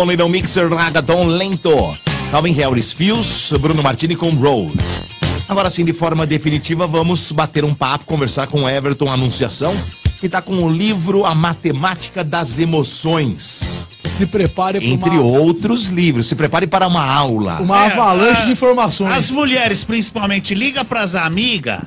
com Little Mixer Ragaton Lento. Calvin Harris Fios, Bruno Martini com Road. Agora sim, de forma definitiva, vamos bater um papo, conversar com Everton Anunciação, que está com o livro A Matemática das Emoções. Se prepare para Entre uma, outros livros. Se prepare para uma aula. uma É, avalanche a- de informações. As mulheres, principalmente, liga pras amigas.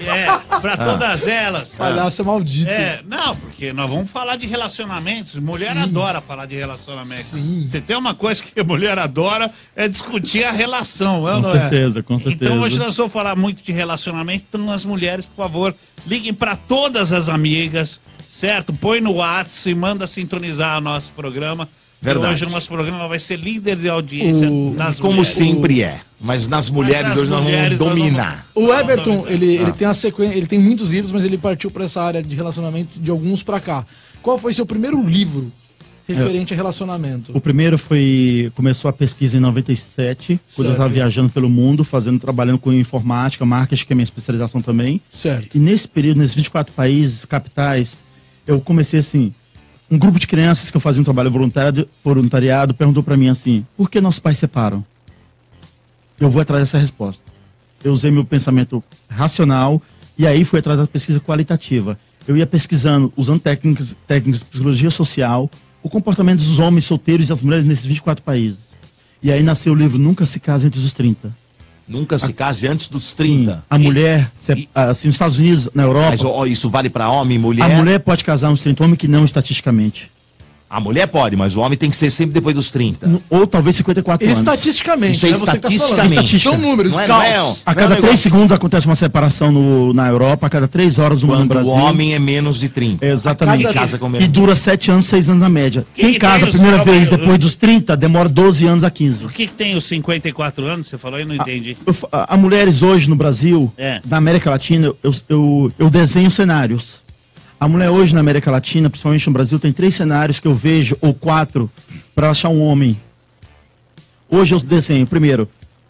É, pra todas elas. Palhaço é maldito. É, não, porque nós vamos falar de relacionamentos. Mulher adora falar de relacionamento. Se tem uma coisa que a mulher adora é discutir a relação. é Com não é? certeza, com certeza. Então hoje nós vamos falar muito de relacionamento. Então as mulheres, por favor, liguem para todas as amigas, certo? Põe no WhatsApp e manda sintonizar o nosso programa. Verdade. Hoje o nosso programa vai ser líder de audiência O- nas Como mulheres. sempre é. Mas nas mulheres nas hoje nós vamos mulheres nós vamos- dominar. O Everton, ele, Ah. ele tem a sequência, ele tem muitos livros, mas ele partiu para essa área de relacionamento de alguns para cá. Qual foi seu primeiro livro referente a relacionamento? O primeiro foi. Começou a pesquisa em 97, quando eu estava Certo. viajando pelo mundo, fazendo, trabalhando com informática, marketing, que é minha especialização também. Certo. E nesse período, nesses 24 países, capitais, eu comecei assim. Um grupo de crianças que eu fazia um trabalho voluntário, voluntariado perguntou para mim assim: por que nossos pais separam? Eu vou atrás dessa resposta. Eu usei meu pensamento racional e aí fui atrás da pesquisa qualitativa. Eu ia pesquisando, usando técnicas, técnicas de psicologia social, o comportamento dos homens solteiros e das mulheres nesses 24 países. E aí nasceu o livro Nunca se casa entre os 30. Nunca se case antes dos Sim, 30. a mulher, se- assim, nos Estados Unidos, na Europa, Mas ó, isso vale para homem e mulher? a mulher pode casar uns 30, homem que não estatisticamente. A mulher pode, mas o homem tem que ser sempre depois dos 30. Ou talvez 54 anos. Estatisticamente. Isso é né, tá estatisticamente. São números, Não é, não é. A é cada um três negócio- segundos acontece uma separação no- na Europa, a cada três horas uma no Quando Brasil. o homem é menos de 30. Exatamente. Quem casa com E dura 7 anos, 6 anos na média. Quem casa a primeira jovens- vez depois dos 30, demora 12 anos a 15. O que, que tem os 54 anos? Você falou e não entendi. Eu fa- a, a mulheres hoje no Brasil, É. na América Latina, eu, eu, eu desenho cenários. A mulher hoje na América Latina, principalmente no Brasil, tem três cenários que eu vejo, ou quatro, para achar um homem. Hoje eu desenho, primeiro,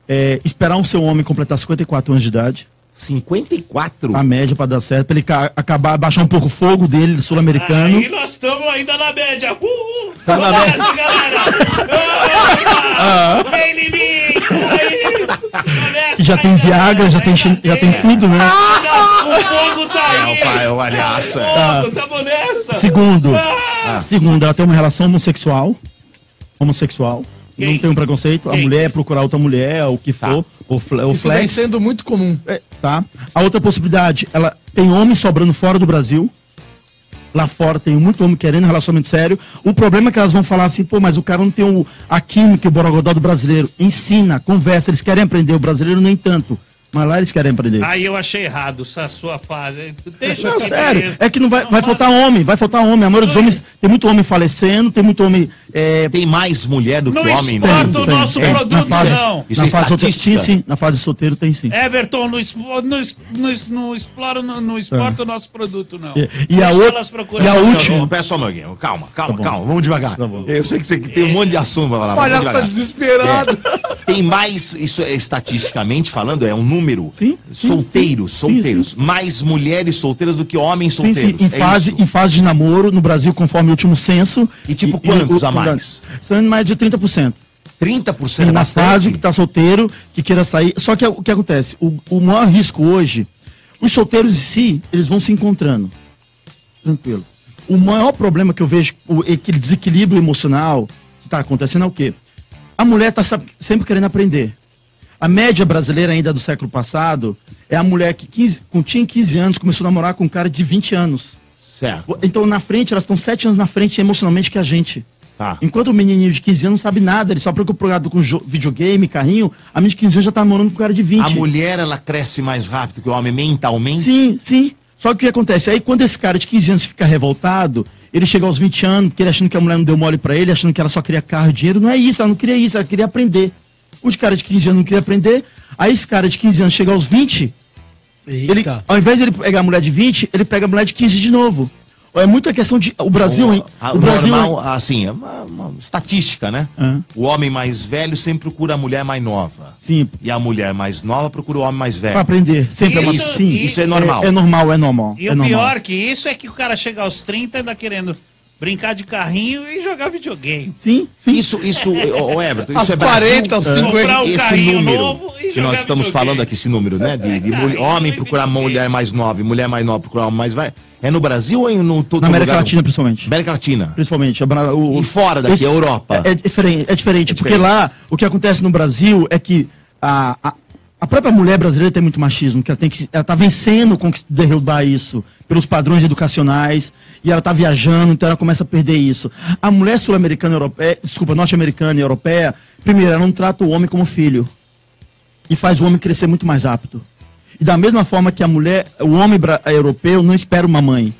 é, esperar um seu homem completar 54 anos de idade, 54? a média para dar certo, para ele ca- acabar, baixar um pouco o fogo dele, sul-americano. Aí nós estamos ainda na média. Uhul! Tá na média. galera! Opa! Vem em mim! Já tem. Viagra, já tem, já tem tudo, né? Não, O fogo tá aí! É, o pai, é o é. Fogo, tamo nessa! Segundo, Ah! segundo, ela tem uma relação homossexual. Homossexual. Quem? Não tem um preconceito. A Quem? mulher é procurar outra mulher, o que for, o, fle, o Isso vem flex. sendo muito comum. É, tá? A outra possibilidade, ela tem homem sobrando fora do Brasil. Lá fora tem muito homem querendo relacionamento sério. O problema é que elas vão falar assim, pô, mas o cara não tem o, a química e o borogodó do brasileiro. Ensina, conversa, eles querem aprender. O brasileiro nem tanto. Mas lá eles querem aprender. Aí eu achei errado essa sua fase. Deixa Não, sério. É que não vai, Não, vai faltar homem, vai faltar homem. A maioria dos homens, tem muito homem falecendo, tem muito homem... é, Tem mais mulher do que Não homem, exporta né? o nosso É, produto, na fase, não. Isso na é fase solteiro, sim, sim. Na fase solteiro tem sim. Everton, não, não, não, não explora, não, não exporta o nosso produto, não. É. E- e a outra- e a Não, última- não, Pera só, Moguinho. Calma, calma, Tá calma. Vamos devagar. Tá. Eu sei que você tem um monte de assunto pra falar. O palhaço tá desesperado. É, tem mais, isso é estatisticamente falando, é um número. Sim, sim, solteiros, sim, solteiros. Mais mulheres solteiras do que homens Sim, sim, solteiros. em, é fase, isso. em fase de namoro, no Brasil, conforme o último censo. E tipo quantos a mais? São mais de 30%. 30% Sim, é na bastante. fase que está solteiro, que queira sair. Só que o que acontece? O, o maior risco hoje, os solteiros em si, eles vão se encontrando. Tranquilo. O maior problema que eu vejo, o, aquele desequilíbrio emocional que está acontecendo é o quê? A mulher está sempre querendo aprender. A média brasileira ainda do século passado é a mulher que 15, com, tinha 15 anos começou a namorar com um cara de 20 anos. Certo. Então, na frente, elas estão 7 anos na frente emocionalmente que a gente. Tá. Enquanto o menininho de 15 anos não sabe nada, ele só preocupado com videogame, carrinho, a menina de 15 anos já tá namorando com um cara de 20. A mulher, ela cresce mais rápido que o homem mentalmente? Sim, sim. Só que o que acontece? Aí quando esse cara de 15 anos fica revoltado, ele chega aos 20 anos, ele achando que a mulher não deu mole pra ele, achando que ela só queria carro e dinheiro. Não é isso, ela não queria isso, ela queria aprender. O de cara de 15 anos não queria aprender, aí esse cara de 15 anos chega aos 20, ele, ao invés de ele pegar a mulher de 20, ele pega a mulher de 15 de novo. É muita questão de. O Brasil, hein? O, a- O o Brasil. normal, assim, é uma, uma estatística, né? Aham. O homem mais velho sempre procura a mulher mais nova. Sim, E a mulher mais nova procura o homem mais velho. pra aprender. Sempre é uma. Isso- Sim, isso é normal. É, é normal, é normal. E é o normal. pior que isso é que o cara chega aos 30 ainda querendo. Brincar de carrinho e jogar videogame. Sim, sim. Isso, isso, ô Everton, isso Às é Brasil. 40, aos 50. Comprar um esse carrinho número novo e que nós estamos videogame. falando aqui, esse número, né? De, de mulher- homem procurar mulher mais nova, e mulher mais nova procurar homem mais vai. É no Brasil ou em no todo Na América lugar? Latina, principalmente. América Latina. Principalmente. O, E fora daqui, esse- Europa. É, é diferente, é diferente, É porque diferente. lá o que acontece no Brasil é que a, a, a própria mulher brasileira tem muito machismo, que ela tem que ela tá vencendo com derrubar isso pelos padrões educacionais e ela tá viajando, então ela começa a perder isso. A mulher sul-americana europeia, desculpa, norte-americana e europeia, primeiro, ela não trata o homem como filho e faz o homem crescer muito mais rápido. E da mesma forma que a mulher, o homem bra- europeu não espera uma mãe.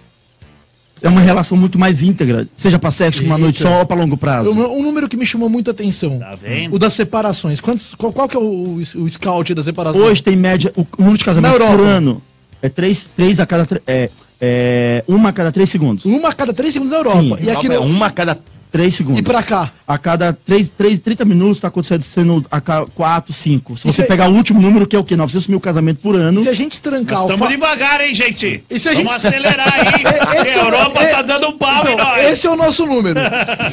É uma relação muito mais íntegra, seja para sexo uma noite só ou para longo prazo. Um, um número que me chamou muita atenção. Tá vendo? O das separações. Quantos, qual, qual que é o, o scout das separações? Hoje tem média, o número de casamentos Na por Europa. ano é três, três a cada é, é, uma a cada três segundos. Uma a cada três segundos na Europa. Sim. E aqui é no, uma a cada. Três segundos. E pra cá? A cada três, três, 30 minutos está acontecendo a cada quatro, cinco. Se Isso você é- pegar o último número, que é o quê? 900 mil casamentos por ano. Se a gente trancar Nós o estamos fa- devagar, hein, gente? E se a Vamos gente- acelerar aí. Esse a é Europa é- tá dando um pau em Então, nós. esse é o nosso número. Se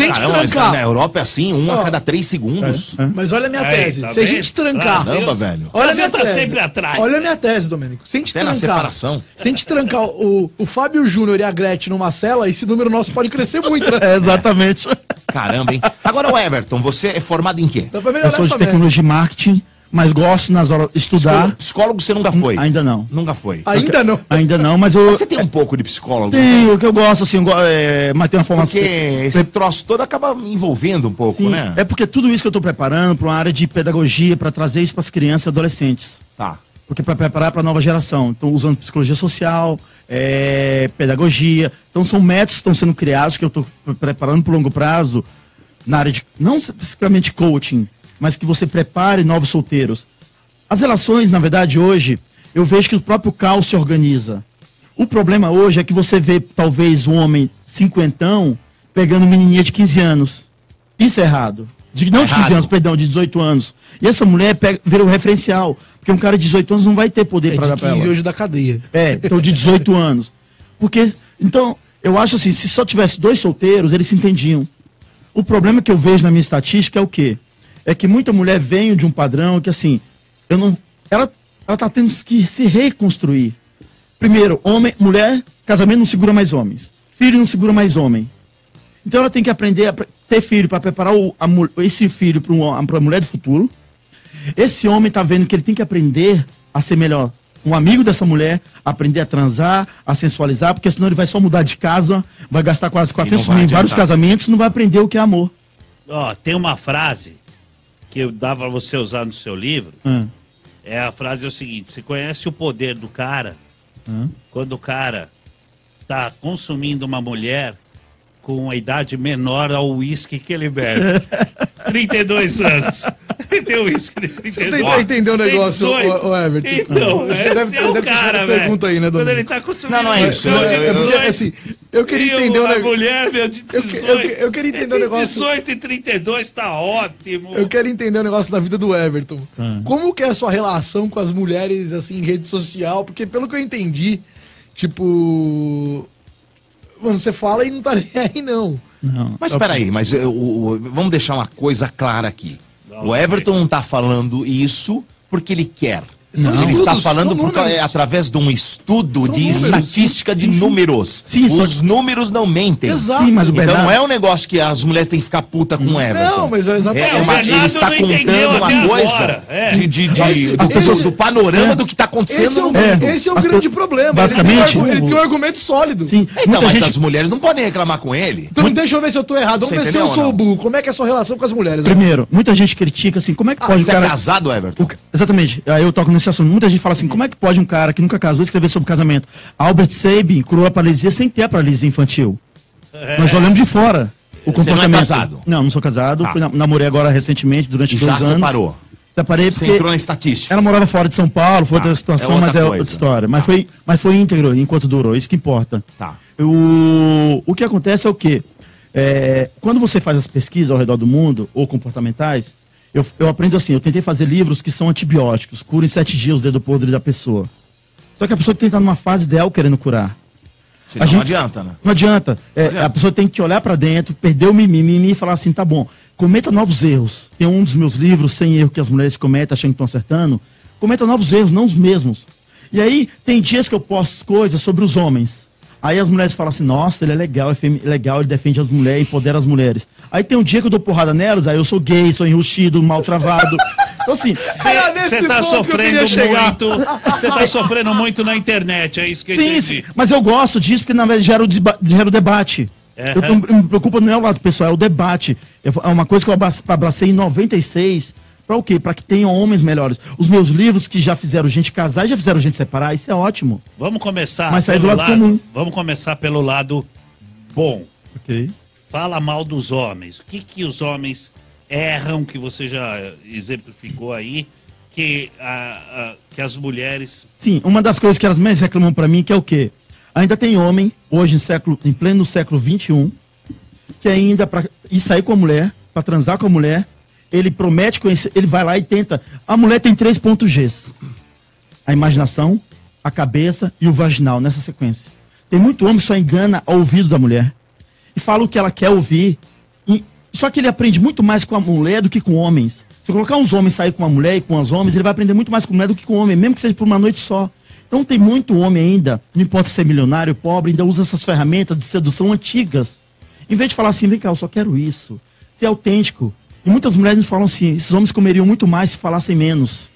a gente Caramba, trancar. na Europa é assim, um a cada três segundos. Mas olha a minha tese. tá Se a gente trancar. Caramba, velho. Olha a minha tá tese. sempre atrás. Olha a minha tese, Domênico. Se a gente Até na trancar. separação. Se a gente trancar o, o Fábio Júnior e a Gretchen numa cela, esse número nosso pode crescer muito, né? É, exatamente. Caramba, hein? Agora, o Everton, você é formado em quê? Pra Eu sou de tecnologia e marketing, mas gosto nas horas de estudar. Psicólogo, psicólogo você nunca foi? Ainda não. Nunca foi. Ainda não. Ainda não, mas eu. Você tem um pouco de psicólogo? Tenho, o que eu gosto, assim, eu é, mas tem uma formação. Porque esse troço todo acaba envolvendo um pouco, Sim, né? É porque tudo isso que eu estou preparando para uma área de pedagogia, para trazer isso para as crianças e adolescentes. Tá. Porque para preparar para a nova geração. Então, usando psicologia social, é, pedagogia. Então, são métodos que estão sendo criados, que eu estou preparando para o longo prazo, na área de, não especificamente coaching, mas que você prepare novos solteiros. As relações, na verdade, hoje, eu vejo que o próprio caos se organiza. O problema hoje é que você vê, talvez, um homem cinquentão pegando menininha de 15 anos. Isso é errado. De, não de 15 Errado. anos, perdão, de 18 anos. E essa mulher pega, vira o referencial. Porque um cara de 18 anos não vai ter poder É para dar pra 15 ela. hoje da cadeia. É, então de 18 anos. Porque, então, eu acho assim, se só tivesse dois solteiros, eles se entendiam. O problema que eu vejo na minha estatística é o quê? É que muita mulher vem de um padrão que, assim, eu não. Ela, ela tá tendo que se reconstruir. Primeiro, homem, mulher, casamento não segura mais homens. Filho não segura mais homem. Então ela tem que aprender a ter filho para preparar o, a esse filho para a mulher do futuro. Esse homem tá vendo que ele tem que aprender a ser melhor. Um amigo dessa mulher, aprender a transar, a sensualizar, porque senão ele vai só mudar de casa, vai gastar quase 400 vai mil em vários casamentos e não vai aprender o que é amor. Ó, tem uma frase que eu dava pra você usar no seu livro. Hum. É a frase é o seguinte: você conhece o poder do cara Hum. quando o cara tá consumindo uma mulher com a idade menor ao uísque que ele bebe. 32 anos. De 32 Tentar entender o negócio, 18. o, o Everton. Então, Deve- esse é o deve cara, velho. pergunta aí, né, Quando ele tá consumindo Não, não é isso, eu- de eu- É porque, 18, assim, eu queria entender o uma negócio. mulher, meu, de Eu 18. que- eu que- eu queria entender o negócio- 18 e 32 tá ótimo. Eu quero entender o negócio da vida do Everton. Hum. Como que é a sua relação com as mulheres, assim, em rede social? Porque pelo que eu entendi, tipo... Mano, você fala e não tá nem aí, não. Não. Mas peraí, mas o- o- vamos deixar uma coisa clara aqui. O Everton não está falando isso porque ele quer. São ele está falando por é, através de um estudo São de números. estatística de números. Sim, Os números não mentem. Exato. Sim, mas o Então Bernardo- não é um negócio que as mulheres têm que ficar puta com o Everton. Não, mas é exatamente. É uma- O Bernardo ele está não contando uma coisa é. de, de- de- Esse- do, esse- do panorama é. do que está acontecendo Esse é, o, no mundo. É. esse é o As grande problema. basicamente, ele tem, um, ele tem um argumento sólido. Sim, Então, muita mas gente- as mulheres não podem reclamar com ele. Então deixa eu ver se eu tô errado. Vamos Você ver se eu ou sou não? burro. Como é que é a sua relação com as mulheres? Primeiro, muita gente critica assim, como é que Ah, pode você é casado, Everton? Exatamente, aí eu toco nesse assunto. Muita gente fala assim: como é que pode um cara que nunca casou escrever sobre casamento? Albert Sabin curou a paralisia sem ter a paralisia infantil. Nós olhamos de fora o Você não é comportamento. casado? Não, não sou casado. Tá. Fui na- namorei agora recentemente, durante dois já anos. separou. Separei Você porque entrou na estatística. ela morava fora de São Paulo, foi Tá, outra situação, é outra mas é coisa. outra história. Mas, Tá. foi, mas foi íntegro enquanto durou, isso que importa. Tá. O, o que acontece é o quê? É, quando você faz as pesquisas ao redor do mundo, ou comportamentais, eu, eu aprendo assim, eu tentei fazer livros que são antibióticos, cura em sete dias o dedo podre da pessoa. Só que a pessoa tem que estar numa fase ideal querendo curar. Senão A gente- não adianta, né? Não adianta. É, adianta. A pessoa tem que olhar pra dentro, perder o mimimi e falar assim, tá bom, cometa novos erros. Tem um dos meus livros, Sem Erro que as mulheres cometem, achando que estão acertando. Cometa novos erros, não os mesmos. E aí, tem dias que eu posto coisas sobre os homens. Aí as mulheres falam assim, nossa, ele é legal, é femi- legal, ele defende as mulheres, empodera as mulheres. Aí tem um dia que eu dou porrada nelas, aí eu sou gay, sou enrustido, mal travado. Então assim, Você tá eu sofrendo muito. Você tá sofrendo muito na internet, é isso que eu Sim, entendi. sim, mas eu gosto disso porque na verdade gera o, desba- gera o debate. É. Eu, eu me preocupa não é o lado pessoal, é o debate. Eu- É uma coisa que eu abra- abracei em 96. Pra o quê? Pra que tenham homens melhores. Os meus livros que já fizeram gente casar e já fizeram gente separar, isso é ótimo. Vamos começar Mas sair do pelo lado comum. Vamos começar pelo lado bom. Ok. Fala mal dos homens. O que que os homens erram que você já exemplificou aí que a- a- que as mulheres Sim, uma das coisas que elas mais reclamam pra mim que é o quê? Ainda tem homem, hoje em, século, em pleno século XXI, que ainda pra ir sair com a mulher, pra transar com a mulher, ele promete conhecer, ele vai lá e tenta. A mulher tem três pontos Gs. A imaginação, a cabeça e o vaginal, nessa sequência. Tem muito homem que só engana ao ouvido da mulher. E fala o que ela quer ouvir. E- só que ele aprende muito mais com a mulher do que com homens. Se colocar uns homens sair com uma mulher e com os homens, ele vai aprender muito mais com mulher do que com homem, mesmo que seja por uma noite só. Então tem muito homem ainda, não importa se é milionário, pobre, ainda usa essas ferramentas de sedução antigas. Em vez de falar assim, vem cá, eu só quero isso. Ser autêntico. E muitas mulheres nos falam assim, esses homens comeriam muito mais se falassem menos.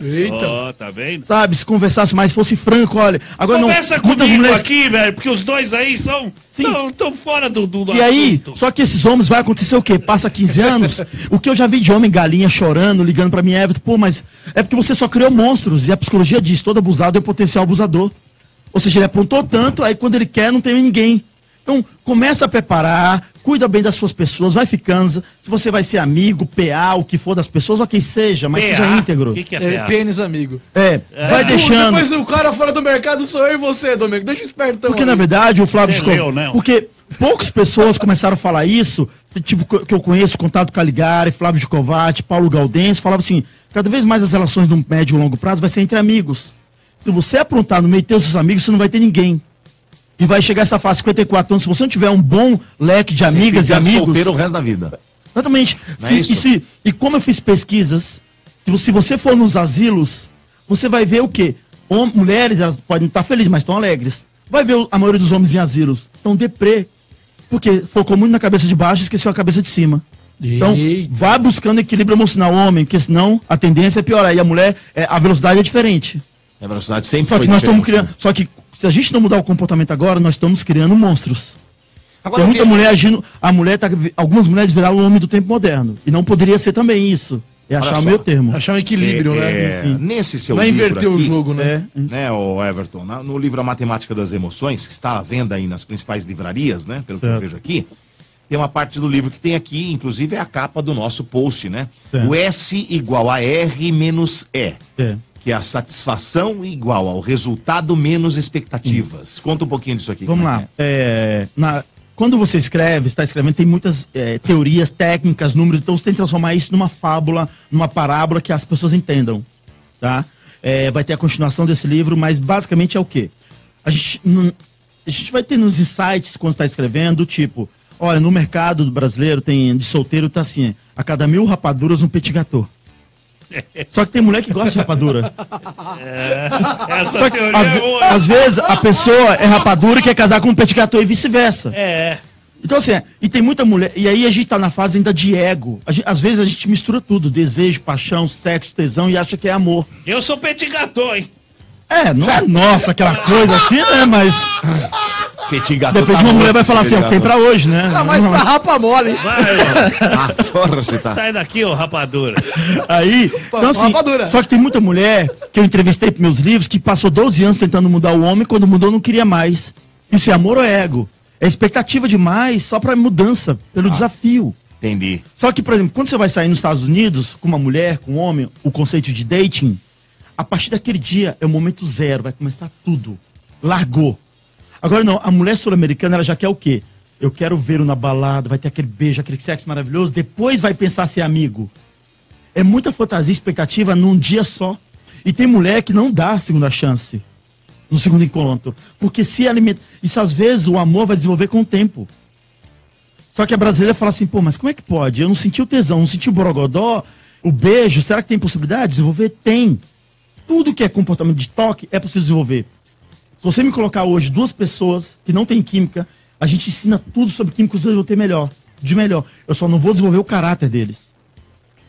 Eita. Ó, tá vendo? Sabe, se conversasse mais, fosse franco, olha. Agora Conversa não, muitas comigo mulheres aqui, velho, porque os dois aí são Sim. tão, tão fora do, do, do E aí, assunto. só que esses homens vai acontecer o quê? Passa 15 anos, o que eu já vi de homem galinha chorando, ligando pra mim, Everton, pô, mas é porque você só criou monstros, e a psicologia diz, todo abusado é um potencial abusador. Ou seja, ele apontou tanto, aí quando ele quer, não tem ninguém. Então, começa a preparar, cuida bem das suas pessoas, vai ficando, se você vai ser amigo, PA, o que for das pessoas, quem seja, mas PA? seja íntegro. O que, que é, É, PA? pênis amigo. É, vai Pô, deixando. Depois o cara fora do mercado sou eu e você, Domingo. Deixa o espertão. Porque, aí. na verdade, o Flávio Chico- leu, né? Porque poucas pessoas começaram a falar isso, tipo, que eu conheço, Contato Caligari, Flávio Gicovati, Paulo Galdense, falava assim, cada vez mais as relações no médio e longo prazo vai ser entre amigos. Se você aprontar no meio de teus seus amigos, você não vai ter ninguém. E vai chegar essa fase 54 anos, se você não tiver um bom leque de amigas e amigos... solteiro o resto da vida. Exatamente. Não Se- é isso? e, se- e como eu fiz pesquisas, que se você for nos asilos, você vai ver o quê? Hom- mulheres, elas podem estar felizes, mas estão alegres. Vai ver o- a maioria dos homens em asilos. Estão deprê. Porque focou muito na cabeça de baixo e esqueceu a cabeça de cima. Então, Eita. vá buscando equilíbrio emocional, homem, porque senão a tendência é piorar. E a mulher, é, a velocidade é diferente. A velocidade sempre Só foi que nós estamos diferente. criando. Só que se a gente não mudar o comportamento agora, nós estamos criando monstros. Agora, Tem muita mulher agindo. A mulher tá. Algumas mulheres viraram o homem do tempo moderno. E não poderia ser também isso. É achar o só. meio termo. Achar um equilíbrio, é, né? é, Sim. Nesse seu Não é livro inverter o aqui, jogo, né? É, né, o Everton, na- no livro A Matemática das Emoções, que está à venda aí nas principais livrarias, né, pelo que eu Certo. vejo aqui, tem uma parte do livro que tem aqui, inclusive é a capa do nosso post, né? Certo. O S igual a R menos E, É. que é a satisfação igual ao resultado menos expectativas. Conta um pouquinho disso aqui. Vamos como lá. é É, na- quando você escreve, está escrevendo, tem muitas é, teorias, técnicas, números, então você tem que transformar isso numa fábula, numa parábola que as pessoas entendam. Tá? É, vai ter a continuação desse livro, mas basicamente é o quê? A gente, não- a gente vai ter nos insights quando está escrevendo, do tipo, olha, no mercado do brasileiro tem de solteiro tá assim, a cada mil rapaduras um petit gâteau. Só que tem mulher que gosta de rapadura. Essa Só que, teoria é boa. às vezes a pessoa é rapadura e quer casar com um petit gâteau e vice-versa. É. Então, assim, é, e tem muita mulher. E aí a gente tá na fase ainda de ego. Gente- às vezes a gente mistura tudo: desejo, paixão, sexo, tesão e acha que é amor. Eu sou petit gâteau, hein? É, não é nossa aquela coisa assim, né? Mas Petit gâteau depois tá uma mulher vai falar assim: ó, tem pra hoje, né? Ah, mas pra rapa mole. Vai, Ah, porra, você tá. sai daqui, ô rapadura. Aí, então assim, rapadura. só que tem muita mulher que eu entrevistei pros meus livros que passou 12 anos tentando mudar o homem, quando mudou não queria mais. Isso é amor ou é ego? É expectativa demais só pra mudança, pelo desafio. Entendi. Só que, por exemplo, quando você vai sair nos Estados Unidos com uma mulher, com um homem, o conceito de dating, a partir daquele dia é o momento zero, vai começar tudo. Largou. Agora não, a mulher sul-americana ela já quer o quê? Eu quero ver na balada, vai ter aquele beijo, aquele sexo maravilhoso, depois vai pensar ser amigo. É muita fantasia expectativa num dia só. E tem mulher que não dá a segunda chance. no segundo encontro. Porque se alimenta. Isso às vezes o amor vai desenvolver com o tempo. Só que a brasileira fala assim, pô, mas como é que pode? Eu não senti o tesão, não senti o borogodó, o beijo, será que tem possibilidade de desenvolver? Tem. Tudo que é comportamento de toque é possível desenvolver. Se você me colocar hoje duas pessoas que não têm química, a gente ensina tudo sobre química, os dois vão ter melhor, de melhor. Eu só não vou desenvolver o caráter deles.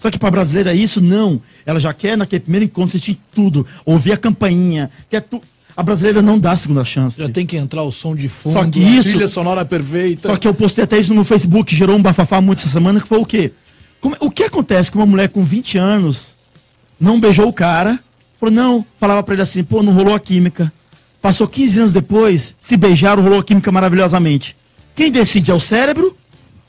Só que para a brasileira isso, não. Ela já quer naquele primeiro encontro sentir tudo, ouvir a campainha, quer tu... A brasileira não dá a segunda chance. Já tem que entrar o som de fundo, Só que a isso- trilha sonora perfeita. Só que eu postei até isso no Facebook, gerou um bafafá muito essa semana, que foi o quê? Como- o que acontece com uma mulher com 20 anos não beijou o cara, falou, não, falava pra ele assim, pô, não rolou a química. Passou 15 anos depois, se beijaram, rolou a química maravilhosamente. Quem decide é o cérebro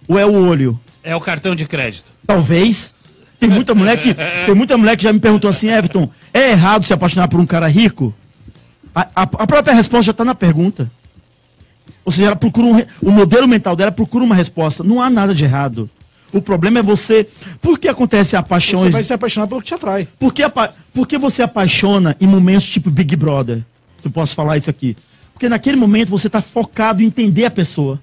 ou é o olho? É o cartão de crédito. Talvez. Tem muita mulher que, tem muita mulher que já me perguntou assim, Everton, é errado se apaixonar por um cara rico? A, a- a própria resposta já está na pergunta. Ou seja, ela procura um, o modelo mental dela procura uma resposta. Não há nada de errado. O problema é você. Por que acontece a paixão? Você vai se apaixonar pelo que te atrai. Por que, apa- por que você apaixona em momentos tipo Big Brother? Se eu posso falar isso aqui. Porque naquele momento você está focado em entender a pessoa.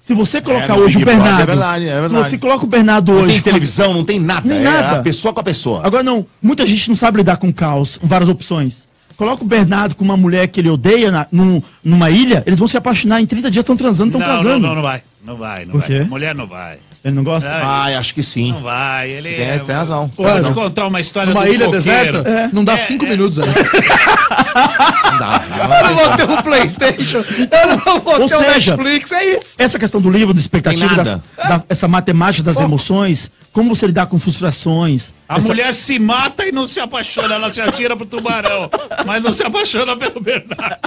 Se você colocar no hoje o Big Bernardo. é verdade, é Se verdade. você coloca o Bernardo Não hoje. tem com- televisão, não tem nada. Nem é nada. a pessoa com a pessoa. Agora não, muita gente não sabe lidar com caos, com várias opções. Coloca o Bernardo com uma mulher que ele odeia na- num- numa ilha, eles vão se apaixonar. Em 30 dias estão transando, estão não, não, casando. não, não vai. Não vai, não Por vai. Mulher não vai. Ele não gosta? Ah, Ah, acho que sim. Não vai. Ele É, tem razão. Vou Tem te razão. contar uma história Numa do ilha coqueiro. deserta, É. não dá É, cinco é. minutos aí. Não dá. Eu vou ter um Playstation, eu não vou Ou ter um seja, Netflix, é isso. Essa questão do livro, da expectativa, das- da- essa matemática das emoções, como você lidar com frustrações. A essa- mulher se mata e não se apaixona, ela se atira pro tubarão, mas não se apaixona pelo Bernardo.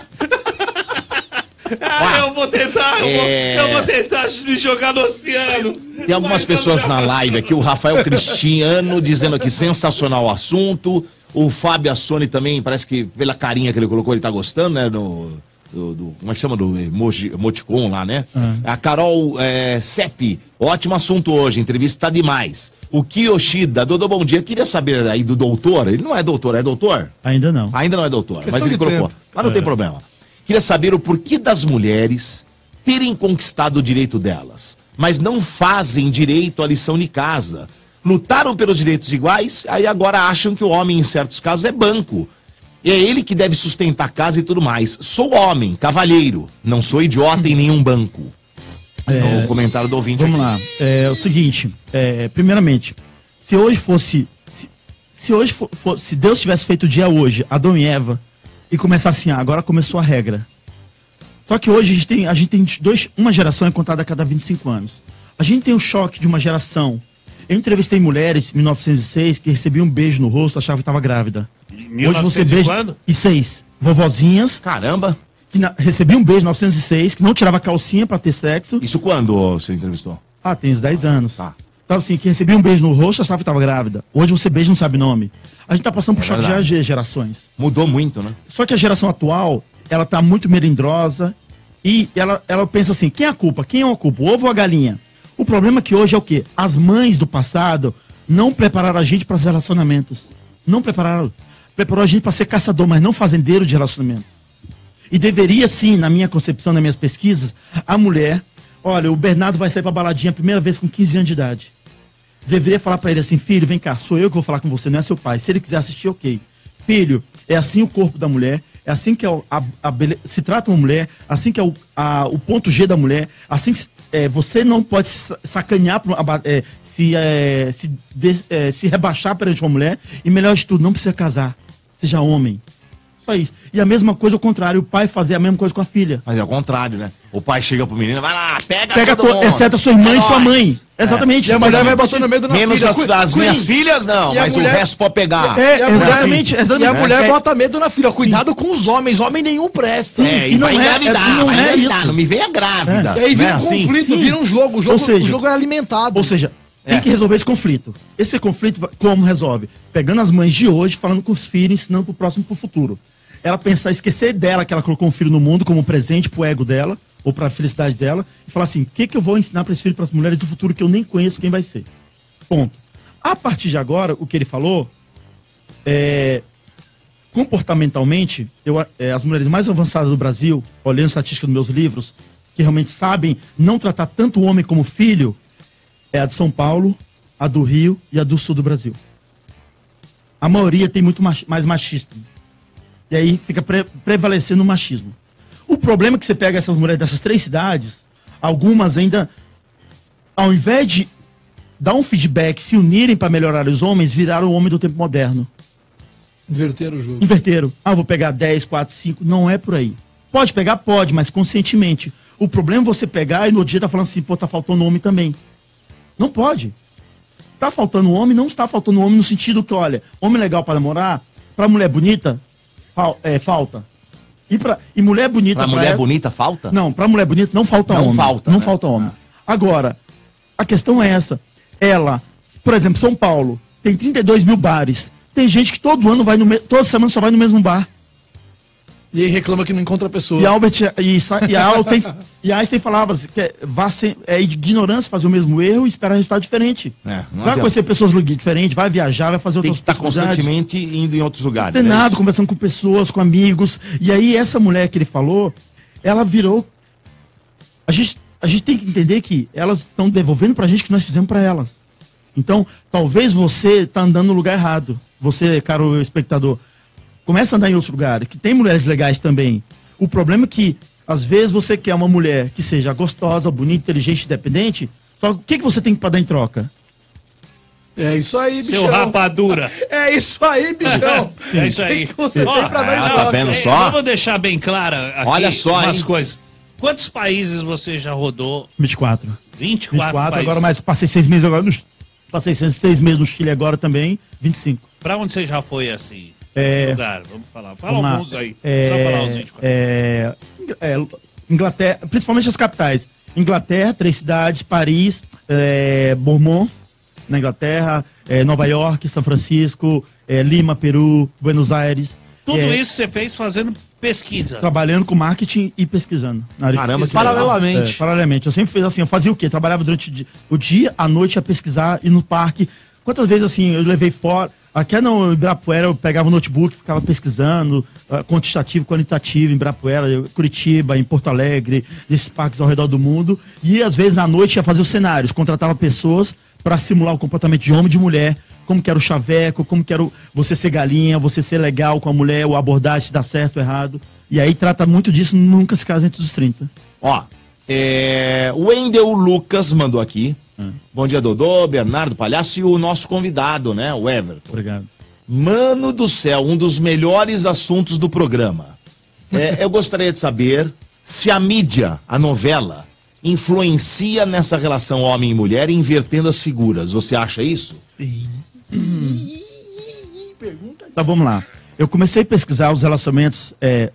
Ah, eu vou tentar, eu, É. vou, eu vou tentar me jogar no oceano. Tem algumas Mas pessoas na live aqui, o Rafael Cristiano dizendo aqui, sensacional o assunto. O Fábio Assoni também, parece que pela carinha que ele colocou, ele tá gostando, né? Do, do, do- como é que chama? Do emoji, emoticon lá, né? A Carol é, Sepp, ótimo assunto hoje, entrevista tá demais. O Kiyoshida, Dodô, bom dia. Queria saber aí do doutor, ele não é doutor, é doutor? Ainda não. Ainda não é doutor, mas ele colocou. tempo. Mas não tem problema. Queria saber o porquê das mulheres terem conquistado o direito delas, mas não fazem direito à lição de casa. Lutaram pelos direitos iguais, aí agora acham que o homem, em certos casos, é banco. E é ele que deve sustentar a casa e tudo mais. Sou homem, cavalheiro, não sou idiota em nenhum banco. É o comentário do ouvinte Vamos aqui. lá. É o seguinte, é, primeiramente, se hoje fosse. Se, se hoje fo- fo- se Deus tivesse feito o dia hoje, Adão e Eva, e começar assim, ah, agora começou a regra. Só que hoje a gente tem, a gente tem dois, uma geração é contada a cada 25 anos. A gente tem o choque de uma geração. Eu entrevistei mulheres em 1906 que recebiam um beijo no rosto, achavam que estava grávida. Hoje você 1900 e beija. quando? E seis. Vovozinhas Caramba, que na, recebiam um beijo em 1906, que não tirava calcinha pra ter sexo. isso quando você entrevistou? Ah, tem uns 10 anos. Tá. Então, assim, que recebia um beijo no rosto, achava que estava grávida. Hoje você beija e não sabe nome. A gente tá passando por É choque verdade. de gerações. Mudou muito, né? Só que a geração atual, ela tá muito melindrosa e ela, ela pensa assim, quem é a culpa? Quem é a culpa? O ovo ou a galinha? O problema é que hoje é o quê? As mães do passado não prepararam a gente para os relacionamentos. Não prepararam. Preparou a gente para ser caçador, mas não fazendeiro de relacionamento. E deveria sim, na minha concepção, nas minhas pesquisas, a mulher, olha, o Bernardo vai sair pra baladinha a primeira vez com 15 anos de idade. Deveria falar pra ele assim, filho, vem cá, sou eu que vou falar com você, não é seu pai. Se ele quiser assistir, ok. Filho, é assim o corpo da mulher, é assim que é a, a bele- se trata uma mulher, assim que é o, a- o ponto G da mulher, assim que é, você não pode sacanear, é, se, é, se, de- é, se rebaixar perante uma mulher, e melhor de tudo, não precisa casar. Seja homem. Só isso. E a mesma coisa ao contrário, o pai fazer a mesma coisa com a filha. Mas é o contrário, né? O pai chega pro menino, vai lá, pega, Pega todo to- mundo. exceto a sua irmã É e sua mãe. Exatamente. E a mulher vai Exatamente. botando medo na Menos filha. as, as minhas filhas, não, E mas mulher- o resto pode pegar. É, E a mulher- exatamente, E a exatamente. mulher É. bota medo na filha. Cuidado com os homens. Homem nenhum presta. É, e e não vai é- engravidar, é- não vai é engravidar, isso. não me venha grávida. E aí vira né? um assim. conflito, Sim. vira um jogo. O jogo, seja- o jogo é alimentado. Ou seja, tem É. que resolver esse conflito. Esse conflito, como resolve? Pegando as mães de hoje, falando com os filhos, ensinando pro próximo pro futuro. Ela pensar, esquecer dela que ela colocou um filho no mundo como presente pro ego dela, ou pra felicidade dela, e falar assim: o que, que eu vou ensinar para esse filho, para as mulheres do futuro que eu nem conheço quem vai ser? Ponto. A partir de agora, o que ele falou, é, comportamentalmente, eu, é, as mulheres mais avançadas do Brasil, olhando a estatística dos meus livros, que realmente sabem não tratar tanto o homem como filho, é a de São Paulo, a do Rio e a do Sul do Brasil. A maioria tem muito mais machismo. E aí fica pre, prevalecendo o machismo. O problema é que você pega essas mulheres dessas três cidades, algumas ainda, ao invés de dar um feedback, se unirem para melhorar os homens, viraram o homem do tempo moderno. Inverter o jogo. Inverteram. Ah, vou pegar 10, 4, 5. Não é por aí. Pode pegar? Pode, mas conscientemente. O problema é você pegar e no outro dia tá falando assim, pô, tá faltando homem também. Não pode. Tá faltando homem, não está faltando homem no sentido que, olha, homem legal para namorar, para mulher bonita, fal, é, falta. E, pra, e mulher bonita. Pra mulher bonita falta? Não, pra mulher bonita não falta Não homem. falta, Não né? falta homem. Ah. Agora, a questão é essa. Ela, por exemplo, São Paulo, tem 32 mil bares. Tem gente que todo ano vai no me- toda semana só vai no mesmo bar. E aí reclama que não encontra a pessoa. E Albert e, e a Einstein, e a Einstein falava assim, que é, vá sem, é de ignorância fazer o mesmo erro e esperar resultado diferente. É, vai conhecer pessoas diferentes, vai viajar, vai fazer Tem outras que estar possibilidades. constantemente indo em outros lugares. né? treinado, conversando com pessoas, com amigos. E aí, essa mulher que ele falou, ela virou. A gente, a gente tem que entender que elas estão devolvendo pra gente o que nós fizemos pra elas. Então, talvez você tá andando no lugar errado. Você, caro espectador, começa a andar em outros lugares, que tem mulheres legais também. O problema é que, às vezes, você quer uma mulher que seja gostosa, bonita, inteligente, independente. Só que o que, que você tem que dar em troca? É isso aí, bichão. Seu rapadura. É isso aí, bichão. É isso aí. Que você Ó, tem pra dar em ah, troca? tá vendo só? Vamos deixar bem clara aqui Olha só, umas hein? coisas. Quantos países você já rodou? 24. 24, 24, países. agora mais. Passei seis meses agora no Passei seis, seis meses no Chile agora também, 25. Pra onde você já foi assim? É, Lugar, vamos falar. Fala Vamos lá. alguns aí. É, Só falar os 24. é, é, Inglaterra, principalmente as capitais. Inglaterra, três cidades, Paris, é, Bournemouth, na Inglaterra, é, Nova York, São Francisco, é, Lima, Peru, Buenos Aires. Tudo É, isso você fez fazendo pesquisa. Trabalhando com marketing e pesquisando. na área de Caramba, pesquisa. Paralelamente. É, paralelamente. Eu sempre fiz assim, eu fazia o quê? Trabalhava durante o dia, a noite a pesquisar, ir no parque. Quantas vezes assim, eu levei fora. Aqui no Ibirapuera eu pegava o notebook, ficava pesquisando, ah, quantitativo, qualitativo em Ibirapuera, eu- Curitiba, em Porto Alegre, esses parques ao redor do mundo. E às vezes na noite ia fazer os cenários, contratava pessoas para simular o comportamento de homem e de mulher, como que era o chaveco, como que era o- você ser galinha, você ser legal com a mulher, o abordagem se dá certo ou errado. E aí trata muito disso, nunca se casa entre os 30. Ó, é, o Wendel Lucas mandou aqui. Bom dia, Dodô, Bernardo Palhaço e o nosso convidado, né, o Everton. Obrigado. Mano do céu, um dos melhores assuntos do programa. É, eu gostaria de saber se a mídia, a novela, influencia nessa relação homem e mulher, invertendo as figuras. Você acha isso? Tá, vamos lá. Eu comecei a pesquisar os relacionamentos, é,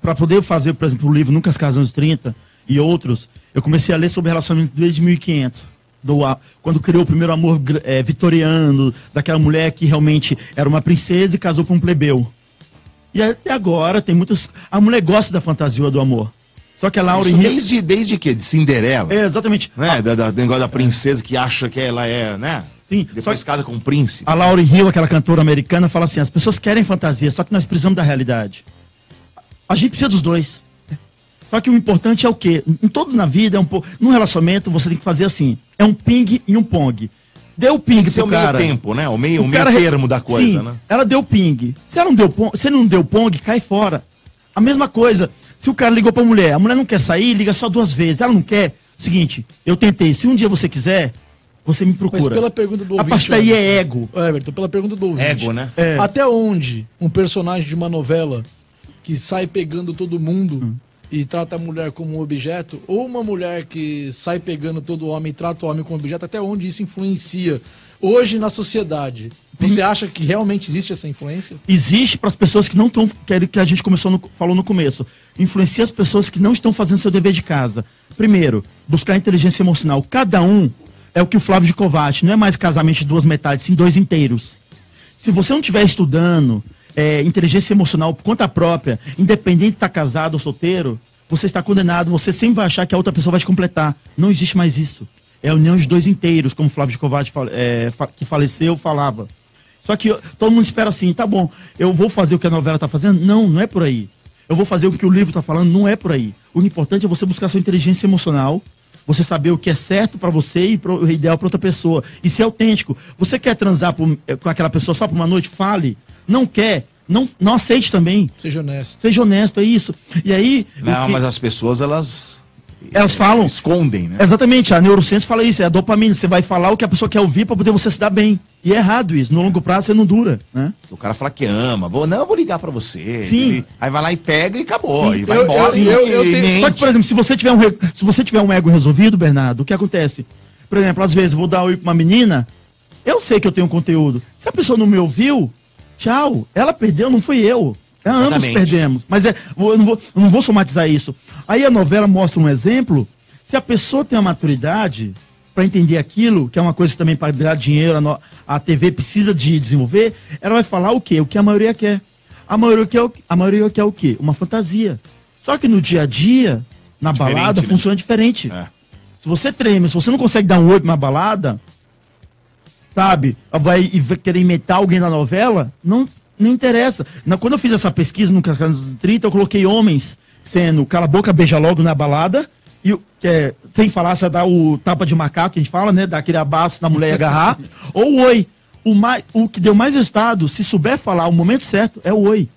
para poder fazer, por exemplo, o livro Nunca se Casamos 30 e outros, eu comecei a ler sobre relacionamento desde 1500. Do, quando criou o primeiro amor é, vitoriano, daquela mulher que realmente era uma princesa e casou com um plebeu. E até agora tem muitas. A mulher gosta da fantasia do amor. Só que a Laura Isso Henrique- desde, desde que? De Cinderela? É, exatamente. Né? Da, da- do negócio da princesa que acha que ela é, né? Sim, só Depois que- casa com um príncipe. A Laura Hill, aquela cantora americana, fala assim: as pessoas querem fantasia, só que nós precisamos da realidade. A gente precisa dos dois. Só que o importante é o quê? Em todo na vida, é um pouco. Num relacionamento, você tem que fazer assim: é um ping e um pong. Deu o ping Tem que ser pro o meio cara. tempo, né? O meio, o meio cara re- termo da coisa, Sim, né? Ela deu ping. Se ela não deu pong, se não deu pong, cai fora. A mesma coisa. Se o cara ligou pra mulher, a mulher não quer sair, liga só duas vezes. Ela não quer. Seguinte, eu tentei. Se um dia você quiser, você me procura. Mas pela pergunta do A ouvinte... partir daí é ego. Everton, pela pergunta do ouvinte. Ego, né? É. Até onde um personagem de uma novela que sai pegando todo mundo Hum. E trata a mulher como um objeto, ou uma mulher que sai pegando todo homem e trata o homem como objeto, até onde isso influencia hoje na sociedade? Você acha que realmente existe essa influência? existe para as pessoas que não estão que, que a gente começou no, falou no começo influencia as pessoas que não estão fazendo seu dever de casa primeiro buscar inteligência emocional cada um é o que o Flávio de Kovács não é mais casamento de duas metades sim dois inteiros se você não estiver estudando é, inteligência emocional por conta própria independente de estar casado ou solteiro você está condenado você sempre vai achar que a outra pessoa vai te completar não existe mais isso é a união de dois inteiros como Flávio de Kovács é, que faleceu falava Só que todo mundo espera assim, tá bom, eu vou fazer o que a novela tá fazendo? Não, não é por aí. Eu vou fazer o que o livro tá falando? Não é por aí. O importante é você buscar sua inteligência emocional, você saber o que é certo pra você e pro, o ideal pra outra pessoa. E ser autêntico. Você quer transar por- eh, com aquela pessoa só por uma noite? Fale. Não quer? Não, não aceite também. Seja honesto. Seja honesto, é isso. E aí. Não, que- mas as pessoas, elas. Elas falam. Escondem, né? Exatamente, a neurociência fala isso, é a dopamina. Você vai falar o que a pessoa quer ouvir para poder você se dar bem. E é errado isso. No longo prazo você não dura, né? O cara fala que ama. Vou, não, eu vou ligar pra você. Sim. Ele- aí vai lá e pega e acabou. E vai Eu- embora. eu- e- eu- eu e. Só que, por exemplo, se você tiver um, se você tiver um ego resolvido, Bernardo, o que acontece? Por exemplo, às vezes eu vou dar oi pra uma menina, eu sei que eu tenho conteúdo. Se a pessoa não me ouviu, tchau. Ela perdeu, não fui eu. É, ambos perdemos. Mas é, eu não, vou, eu não vou somatizar isso. Aí a novela mostra um exemplo. Se a pessoa tem a maturidade para entender aquilo, que é uma coisa que também para ganhar dinheiro a, a TV precisa de desenvolver, ela vai falar o quê? O que a maioria quer. A maioria quer o, a maioria quer o quê? Uma fantasia. Só que no dia a dia, na Diferente, balada, né? funciona diferente. É. Se você treme, se você não consegue dar um oi pra uma balada, sabe, vai, vai querer imitar alguém na novela, não, não interessa. Na, quando eu fiz essa pesquisa no Cacanas 30, eu coloquei homens sendo cala a boca, beija logo na balada, e é, sem falar, você dá o tapa de macaco, que a gente fala, né? Dar aquele abraço na mulher e agarrar, ou oi. O, mais, o que deu mais resultado, se souber falar o momento certo, é o oi.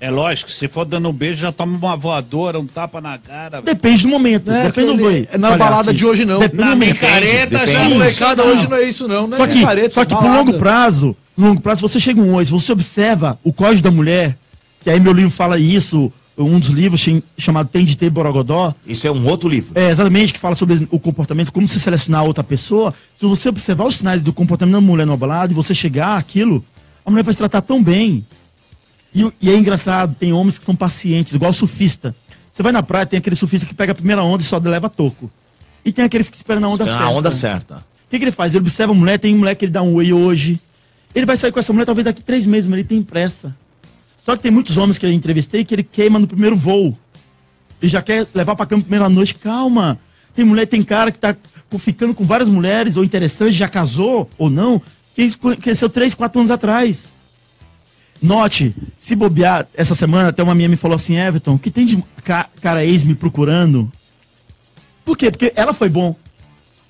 É lógico, se for dando um beijo, já toma uma voadora, um tapa na cara. Depende do momento. É, depende do oi. é na Palhaço. balada de hoje, não. Depende Na do momento. micareta depende. já A molecada hoje não é isso, não, né? Só que, Micareta, só que por balada. longo prazo, no longo prazo, você chega um se você observa o código da mulher, que aí meu livro fala isso, um dos livros chamado Tem de Ter Borogodó, Isso é um outro livro. é exatamente que fala sobre o comportamento, como você selecionar outra pessoa. Se você observar os sinais do comportamento da mulher no balada e você chegar àquilo, a mulher vai te tratar tão bem. E, e é engraçado, tem homens que são pacientes, igual surfista. Você vai na praia, tem aquele surfista que pega a primeira onda e só leva toco. E tem aquele que espera na onda É certa. a onda certa. O que, que ele faz? Ele observa a mulher, tem mulher que ele dá um oi hoje. Ele vai sair com essa mulher talvez daqui três meses, mas ele tem pressa. Só que tem muitos homens que eu entrevistei que ele queima no primeiro voo. Ele já quer levar pra cama primeira noite. Calma. Tem mulher, tem cara que tá ficando com várias mulheres, ou interessante, já casou ou não, que conheceu três, quatro anos atrás. Note, se bobear, essa semana até uma minha me falou assim, Everton, o que tem de ca- cara ex me procurando? Por quê? Porque ela foi bom. Ou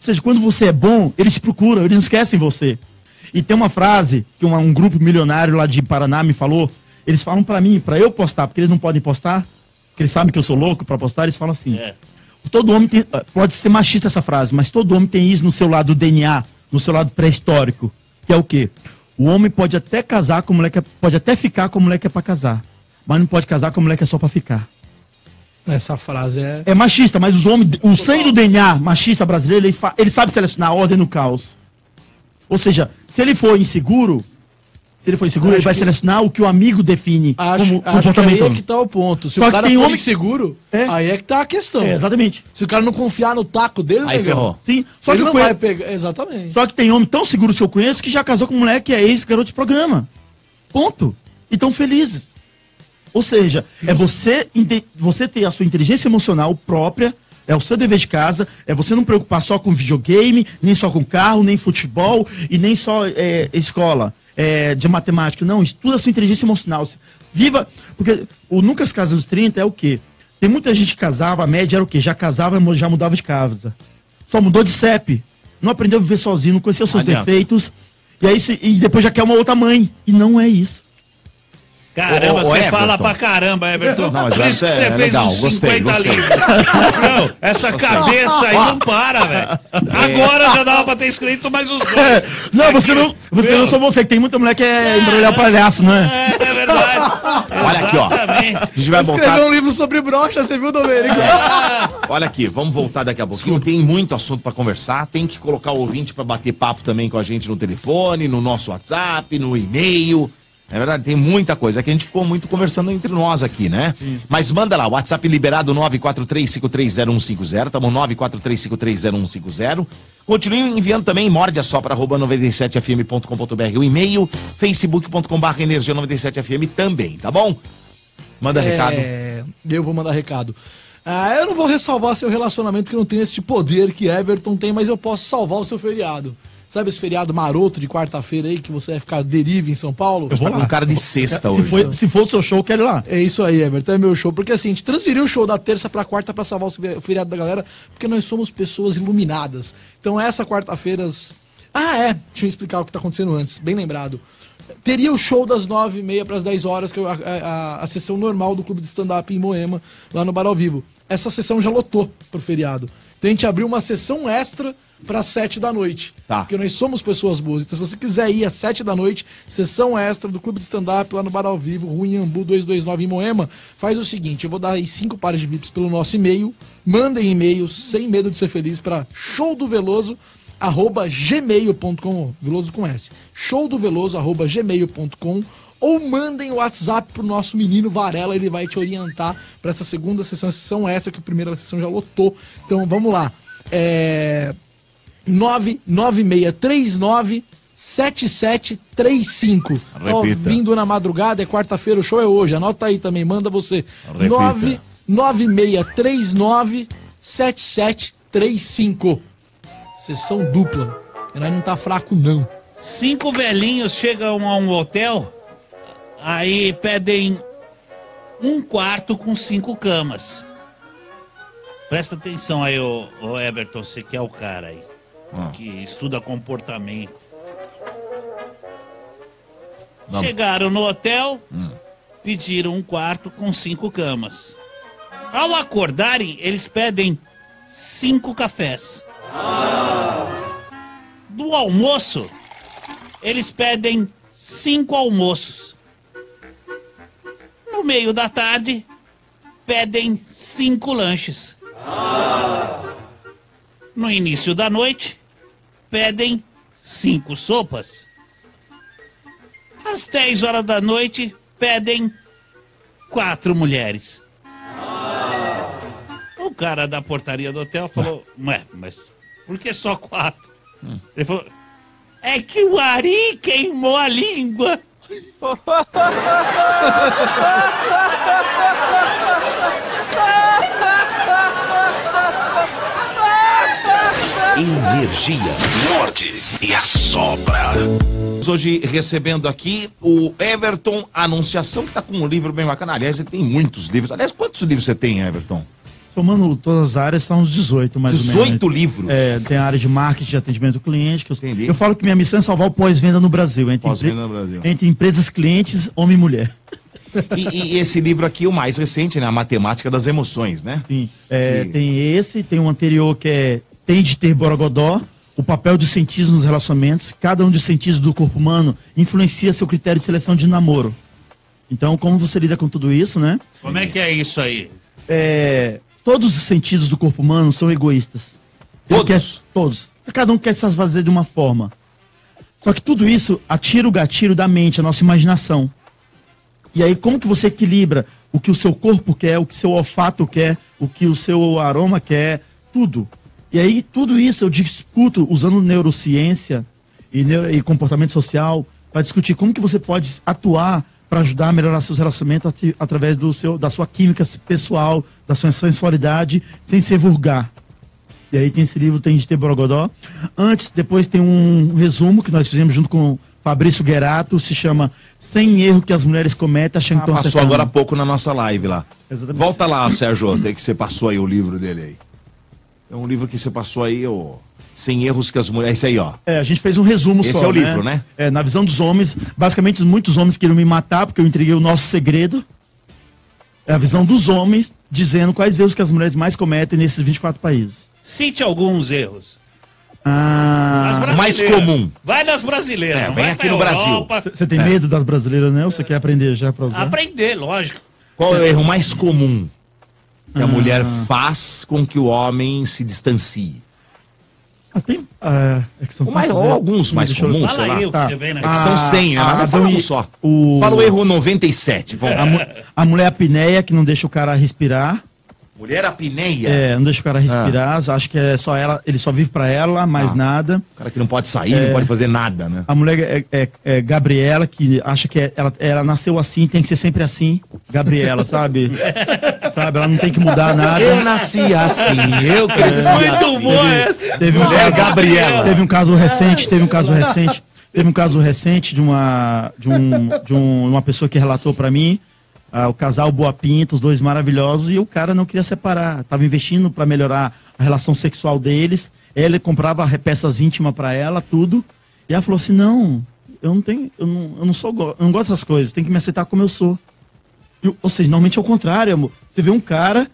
seja, quando você é bom, eles te procuram, eles não esquecem você. E tem uma frase que uma- um grupo milionário lá de Paraná me falou. Eles falam pra mim, pra eu postar, porque eles não podem postar, porque eles sabem que eu sou louco pra postar, eles falam assim. É. Todo homem tem. eh, Pode ser machista essa frase, mas todo homem tem isso no seu lado DNA, no seu lado pré-histórico. Que é o quê? O homem pode até casar com a mulher que é, pode até ficar com a mulher que é pra casar. Mas não pode casar com a mulher que é só pra ficar. Essa frase é. É machista, mas os homens, o sangue do DNA machista brasileiro, ele, fa- ele sabe selecionar a ordem no caos. Ou seja, se ele for inseguro, se ele for inseguro, Eu ele vai que- selecionar o que o amigo define Acho, como acho que aí comportamento. é que tá o ponto. Se Só o cara tem for homem- inseguro, É. aí é que tá a questão. É, exatamente. Se o cara não confiar no taco dele, Aí ferrou. Sim, só ele que, não foi- vai pegar. Exatamente. só que tem homem tão seguro que eu conheço que já casou com mulher que é ex-garoto de programa. Ponto. E tão felizes. Ou seja, é você, você ter a sua inteligência emocional própria, é o seu dever de casa, é você não preocupar só com videogame, nem só com carro, nem futebol e nem só é, escola é, de matemática. Não, estuda a sua inteligência emocional. Viva. Porque o Nunca Casa dos 30 é o quê? Tem muita gente que casava, a média era o quê? Já casava, já mudava de casa. Só mudou de CEP. Não aprendeu a viver sozinho, não conheceu seus Adianta. defeitos. E, aí, se- e depois já quer uma outra mãe. E não é isso. Caramba, você fala pra caramba, Everton. Não, mas Por isso que é você fez legal, uns gostei, 50 gostei. livros. Não, essa cabeça aí não para, velho. Agora já dava pra ter escrito mais uns dois. Não, você não, você não sou você, que tem muita mulher que é embrulhar palhaço, não é? É, é verdade. Olha aqui, ó. A gente vai Escreveu voltar. um livro sobre brocha, você viu, Domênico? Olha aqui, vamos voltar daqui a pouquinho. Tem muito assunto pra conversar. Tem que colocar o ouvinte pra bater papo também com a gente no telefone, no nosso WhatsApp, no e-mail. É verdade, tem muita coisa. É que a gente ficou muito conversando entre nós aqui, né? Mas manda lá, WhatsApp liberado 943530150, tá bom? 943530150. Continue enviando também, morde a sopra, arroba 97fm.com.br, o e-mail, facebook.com.br energia 97fm também, tá bom? Manda recado. É, eu vou mandar recado. Ah, eu não vou ressalvar seu relacionamento, porque eu não tenho esse poder que Everton tem, mas eu posso salvar o seu feriado. Sabe esse feriado maroto de quarta-feira aí que você vai ficar deriva em São Paulo? Eu vou Tá com cara de sexta Se hoje. for, se for o seu show, eu quero ir lá. É isso aí, Everton, é meu show. Porque assim, a gente transferiu o show da terça pra quarta pra salvar o feriado da galera, porque nós somos pessoas iluminadas. Então essa quarta-feira. Ah, é. Deixa eu explicar o que tá acontecendo antes, bem lembrado. Teria o show das nove e meia para as 10 horas, que é a, a- a sessão normal do clube de stand-up em Moema, lá no Bar ao Vivo. Essa sessão já lotou pro feriado. Então a gente abriu uma sessão extra para sete da noite. Tá. Porque nós somos pessoas boas. Então, se você quiser ir às 7 da noite, sessão extra do Clube de Stand-Up lá no Bar ao Vivo, Rua Inhambu 229 em Moema, faz o seguinte: eu vou dar aí cinco pares de VIPs pelo nosso e-mail. Mandem e-mails sem medo de ser feliz para showdoveloso arroba gmail.com Veloso com S. Showdoveloso arroba gmail.com ou mandem o WhatsApp pro nosso menino Varela, ele vai te orientar para essa segunda sessão, sessão extra, que a primeira sessão já lotou. Então vamos lá. É. 99639 7735. Tá Repita. ouvindo na madrugada, é quarta-feira, o show é hoje. Anota aí também, manda você. Repita. 99639 7735. Sessão dupla. E nós não tá fraco, não. Cinco velhinhos chegam a um hotel, aí pedem um quarto com cinco camas. Presta atenção aí, ô, ô Everton, você que é o cara aí, Ah. que estuda comportamento. Vamos. Chegaram no hotel, pediram um quarto com cinco camas. Ao acordarem, eles pedem cinco cafés. Do almoço, eles pedem cinco almoços. No meio da tarde, pedem cinco lanches. No início da noite, pedem cinco sopas. Às 10 horas da noite, pedem quatro mulheres. O cara da portaria do hotel falou: Ué, mas por que só quatro? Ele falou: É que o Ari queimou a língua. Energia. Morde e assopra. Hoje recebendo aqui o Everton Anunciação, que tá com um livro bem bacana. Aliás, ele tem muitos livros. Aliás, quantos livros você tem, Everton? Somando todas as áreas, são uns 18, mais ou menos. 18 livros. É, tem a área de marketing, de atendimento ao cliente. Que eu, Entendi. eu falo que minha missão é salvar o pós-venda no Brasil. Entre, Pós-venda no Brasil. entre empresas clientes, homem e mulher. E, e esse livro aqui, o mais recente, né? A Matemática das Emoções, né? Sim. É, E- Tem esse, tem um anterior que é Tem de ter Borogodó, o papel dos cientistas nos relacionamentos. Cada um dos cientistas do corpo humano influencia seu critério de seleção de namoro. Então, como você lida com tudo isso, né? Como é que é isso aí? É, todos os sentidos do corpo humano são egoístas. Todos? quer- todos. Cada um quer se satisfazer de uma forma. Só que tudo isso atira o gatilho da mente, a nossa imaginação. E aí, como que você equilibra o que o seu corpo quer, o que o seu olfato quer, o que o seu aroma quer, tudo. E aí, tudo isso eu discuto usando neurociência e, neu- e comportamento social para discutir como que você pode atuar para ajudar a melhorar seus relacionamentos ati- através do seu, da sua química pessoal, da sua sensualidade, sem ser vulgar. E aí tem esse livro, tem de ter Borogodó. Antes, depois tem um resumo que nós fizemos junto com Fabrício Guerato, se chama Sem Erro que as Mulheres Cometem, achando Ah, passou agora há pouco na nossa live lá. Exatamente. Volta lá, Sérgio, até que você passou aí o livro dele aí. É um livro que você passou aí, ô. Sem erros que as mulheres. Esse aí, ó. É, a gente fez um resumo Esse só. é o livro, né? É, na visão dos homens, basicamente muitos homens queriam me matar porque eu entreguei o nosso segredo. É a visão dos homens dizendo quais erros que as mulheres mais cometem nesses 24 países. Cite alguns erros. Ah, mais comum. Vai nas brasileiras. É, não vem vai aqui no Brasil. Europa. você tem medo das brasileiras, né? Ou você quer aprender já pra usar? Aprender, lógico. Qual é o erro mais comum que a Ah. mulher faz com que o homem se distancie? Ah, tem, ah, é que são Ou mais- ou né? alguns mais Deixa eu- comuns, sei lá. que Tá. É que são 100, né? Ah, Mas fala um só. o- Fala o erro 97. Vamos A, mu- a mulher apneia que não deixa o cara respirar. Mulher apneia. É, não deixa o cara respirar, acho que é só ela, ele só vive pra ela, mais Ah. nada. O cara que não pode sair, não pode fazer nada, né? A mulher é, é- é Gabriela, que acha que é- ela, ela nasceu assim, tem que ser sempre assim. Gabriela, sabe? sabe? Ela não tem que mudar nada. Eu nasci assim, eu cresci Muito assim. boa essa. Teve um, Mulher Gabriela. teve um caso recente, teve um caso recente, teve um caso recente de uma de, um, de um- uma pessoa que relatou pra mim, ah, o casal Boa Pinta, os dois maravilhosos, e o cara não queria separar, tava investindo pra melhorar a relação sexual deles. Ele comprava peças íntimas pra ela, tudo. E ela falou assim: "Não, eu não tenho, eu não, eu não sou, eu não gosto dessas coisas, tem que me aceitar como eu sou". E, ou seja, normalmente é o contrário, amor. Você vê um cara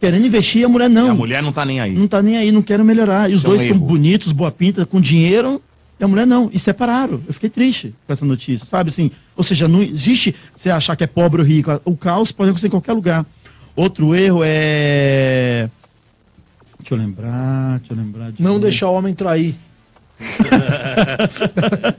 querendo investir e a mulher não E a mulher não tá nem aí. não tá nem aí, não quero melhorar. E os é dois são bonitos, boa pinta, com dinheiro, e a mulher não. E separaram. Eu fiquei triste com essa notícia, sabe? Assim, ou seja, não existe você achar que é pobre ou rico. O caos pode acontecer em qualquer lugar. Outro erro é. Deixa eu lembrar, deixa eu lembrar. deixa Não ver. deixar o homem trair.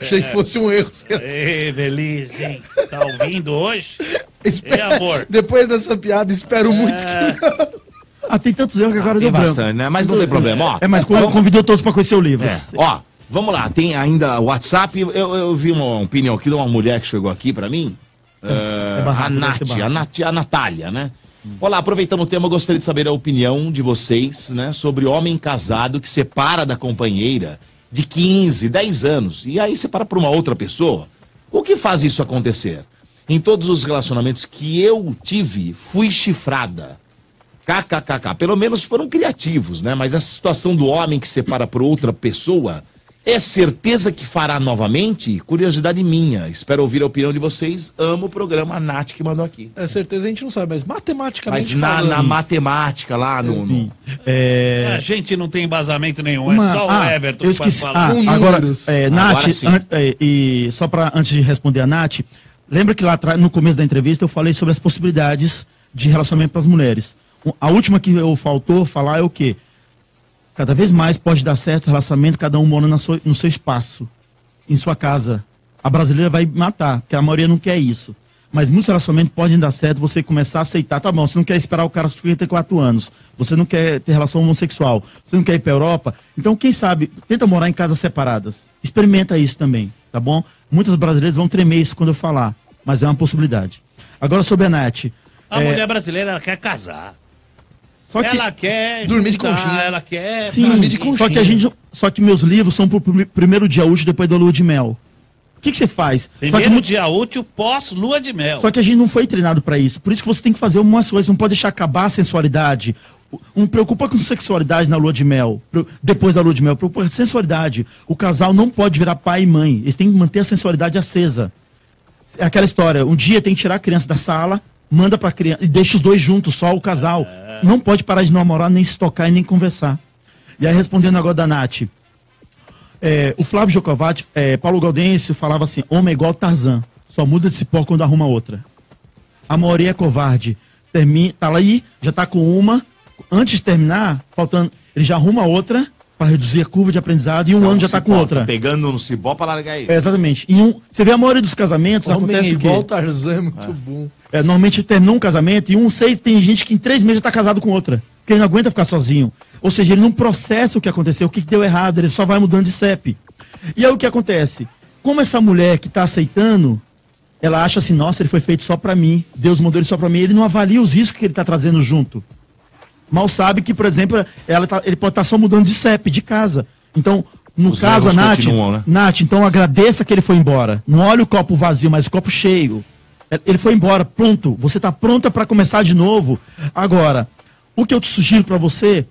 Achei que fosse um erro. Ei, Belize, hein? Tá ouvindo hoje? Espero- É, amor. Depois dessa piada, espero muito que. Ah, tem tantos erros que agora Tem deu branco. bastante, né? Mas não tem problema, ó. É, mas con- convidou todos para conhecer o livro. É, ó, vamos lá, tem ainda o WhatsApp. Eu, eu vi uma opinião aqui de uma mulher que chegou aqui pra mim. eh, barraco, a deve Nath, a. Nath, a Natália, né? Olá, aproveitando o tema, eu gostaria de saber a opinião de vocês, né, sobre homem casado que separa da companheira de 15, 10 anos e aí separa por uma outra pessoa. O que faz isso acontecer? Em todos os relacionamentos que eu tive, fui chifrada. KKKK. Pelo menos foram criativos, né? Mas a situação do homem que separa por outra pessoa é certeza que fará novamente? Curiosidade minha. Espero ouvir a opinião de vocês. Amo o programa a Nath que mandou aqui. É certeza a gente não sabe, mas matematicamente. Mas na, falando- na matemática lá no. No- É, A gente não tem embasamento nenhum, Uma- é só o ah, Everton eu que pode esqueci. falar. Ah, agora, é, Agora Nath, sim. an- é, e só para antes de responder a Nath, lembra que lá atrás, no começo da entrevista, eu falei sobre as possibilidades de relacionamento para as mulheres. A última que eu faltou falar é o quê? Cada vez mais pode dar certo o relacionamento, cada um mora sua- no seu espaço, em sua casa. A brasileira vai matar, porque a maioria não quer isso. Mas muitos relacionamentos podem dar certo, você começar a aceitar, tá bom, você não quer esperar o cara com 54 anos, você não quer ter relação homossexual, você não quer ir pra Europa, então quem sabe, tenta morar em casas separadas. Experimenta isso também, tá bom? Muitas brasileiras vão tremer isso quando eu falar, mas é uma possibilidade. Agora sobre a Nath. A é, mulher brasileira, ela quer casar. Só que, Ela quer Dormir de conchinha. Ela quer... Sim, dormir de só conchinha. que a gente, só que meus livros são pro prime- primeiro dia útil depois da lua de mel. O que, que você faz? Só que Primeiro muito- dia útil pós lua de mel. Só que a gente não foi treinado pra isso. Por isso que você tem que fazer algumas coisas. Não pode deixar acabar a sensualidade. Não preocupa com sexualidade na lua de mel. Depois da lua de mel. Preocupa com sensualidade. O casal não pode virar pai e mãe. Eles têm que manter a sensualidade acesa. É aquela história. Um dia tem que tirar a criança da sala, manda pra criança e deixa os dois juntos, só o casal. Não pode parar de namorar, nem se tocar e nem conversar. E aí, respondendo agora da Nath. É, o Flávio Jocovati, é, Paulo Gaudêncio falava assim: homem é igual Tarzan, só muda de cipó quando arruma outra. A maioria é covarde. Termina, tá lá aí, já tá com uma. Antes de terminar, faltando, ele já arruma outra para reduzir a curva de aprendizado e um ano já tá com outra. Pegando no cibó pra largar isso. É, exatamente. Em um, você vê a maioria dos casamentos, Homem acontece o quê? igual Tarzan, é muito bom. É, normalmente terminou um casamento e um seis tem gente que em três meses já tá casado com outra. Porque ele não aguenta ficar sozinho. Ou seja, ele não processa o que aconteceu, o que deu errado, ele só vai mudando de CEP. E aí o que acontece? Como essa mulher que tá aceitando, ela acha assim, nossa, ele foi feito só pra mim, Deus mandou ele só pra mim, ele não avalia os riscos que ele tá trazendo junto. Mal sabe que, por exemplo, ela tá- ele pode estar só mudando de CEP, de casa. Então, no Os caso, a Nath, né? Nath, então agradeça que ele foi embora. Não olhe o copo vazio, mas o copo cheio. É, Ele foi embora, pronto. Você está pronta para começar de novo. Agora, o que eu te sugiro para você,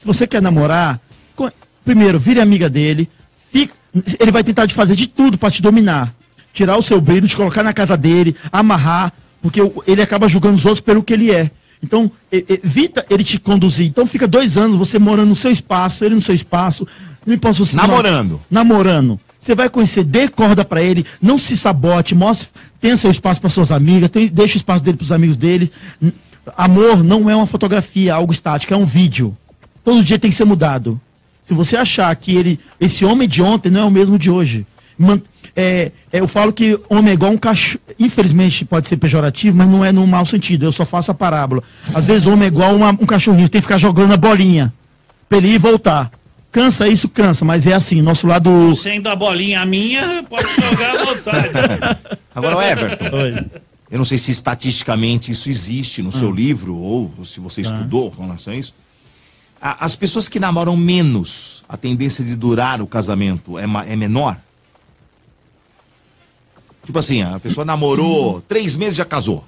se você quer namorar, primeiro, vire amiga dele. fica- ele vai tentar te fazer de tudo para te dominar. Tirar o seu brilho, te colocar na casa dele, amarrar, porque ele acaba julgando os outros pelo que ele é. Então, evita ele te conduzir. Então, fica dois anos você morando no seu espaço, ele no seu espaço. Não se você Namorando. namorando. Você vai conhecer, dê corda pra ele, não se sabote, mostre, tenha seu espaço para suas amigas, tem, deixa o espaço dele pros amigos dele. Amor não é uma fotografia, algo estático, é um vídeo. Todo dia tem que ser mudado. Se você achar que ele, esse homem de ontem não é o mesmo de hoje, é, é, eu falo que homem é igual um cachorro. Infelizmente pode ser pejorativo, mas não é no mau sentido. Eu só faço a parábola. Às vezes homem é igual uma- um cachorrinho, tem que ficar jogando a bolinha. Pra ele ir e voltar. Cansa isso, cansa, mas é assim, nosso lado. Sendo a bolinha minha, pode jogar à vontade. Agora, o Everton, Oi. eu não sei se estatisticamente isso existe no Ah. seu livro ou se você Tá. estudou com relação a isso. A- As pessoas que namoram menos, a tendência de durar o casamento é, ma- é menor? Tipo assim, a pessoa namorou três meses e já casou.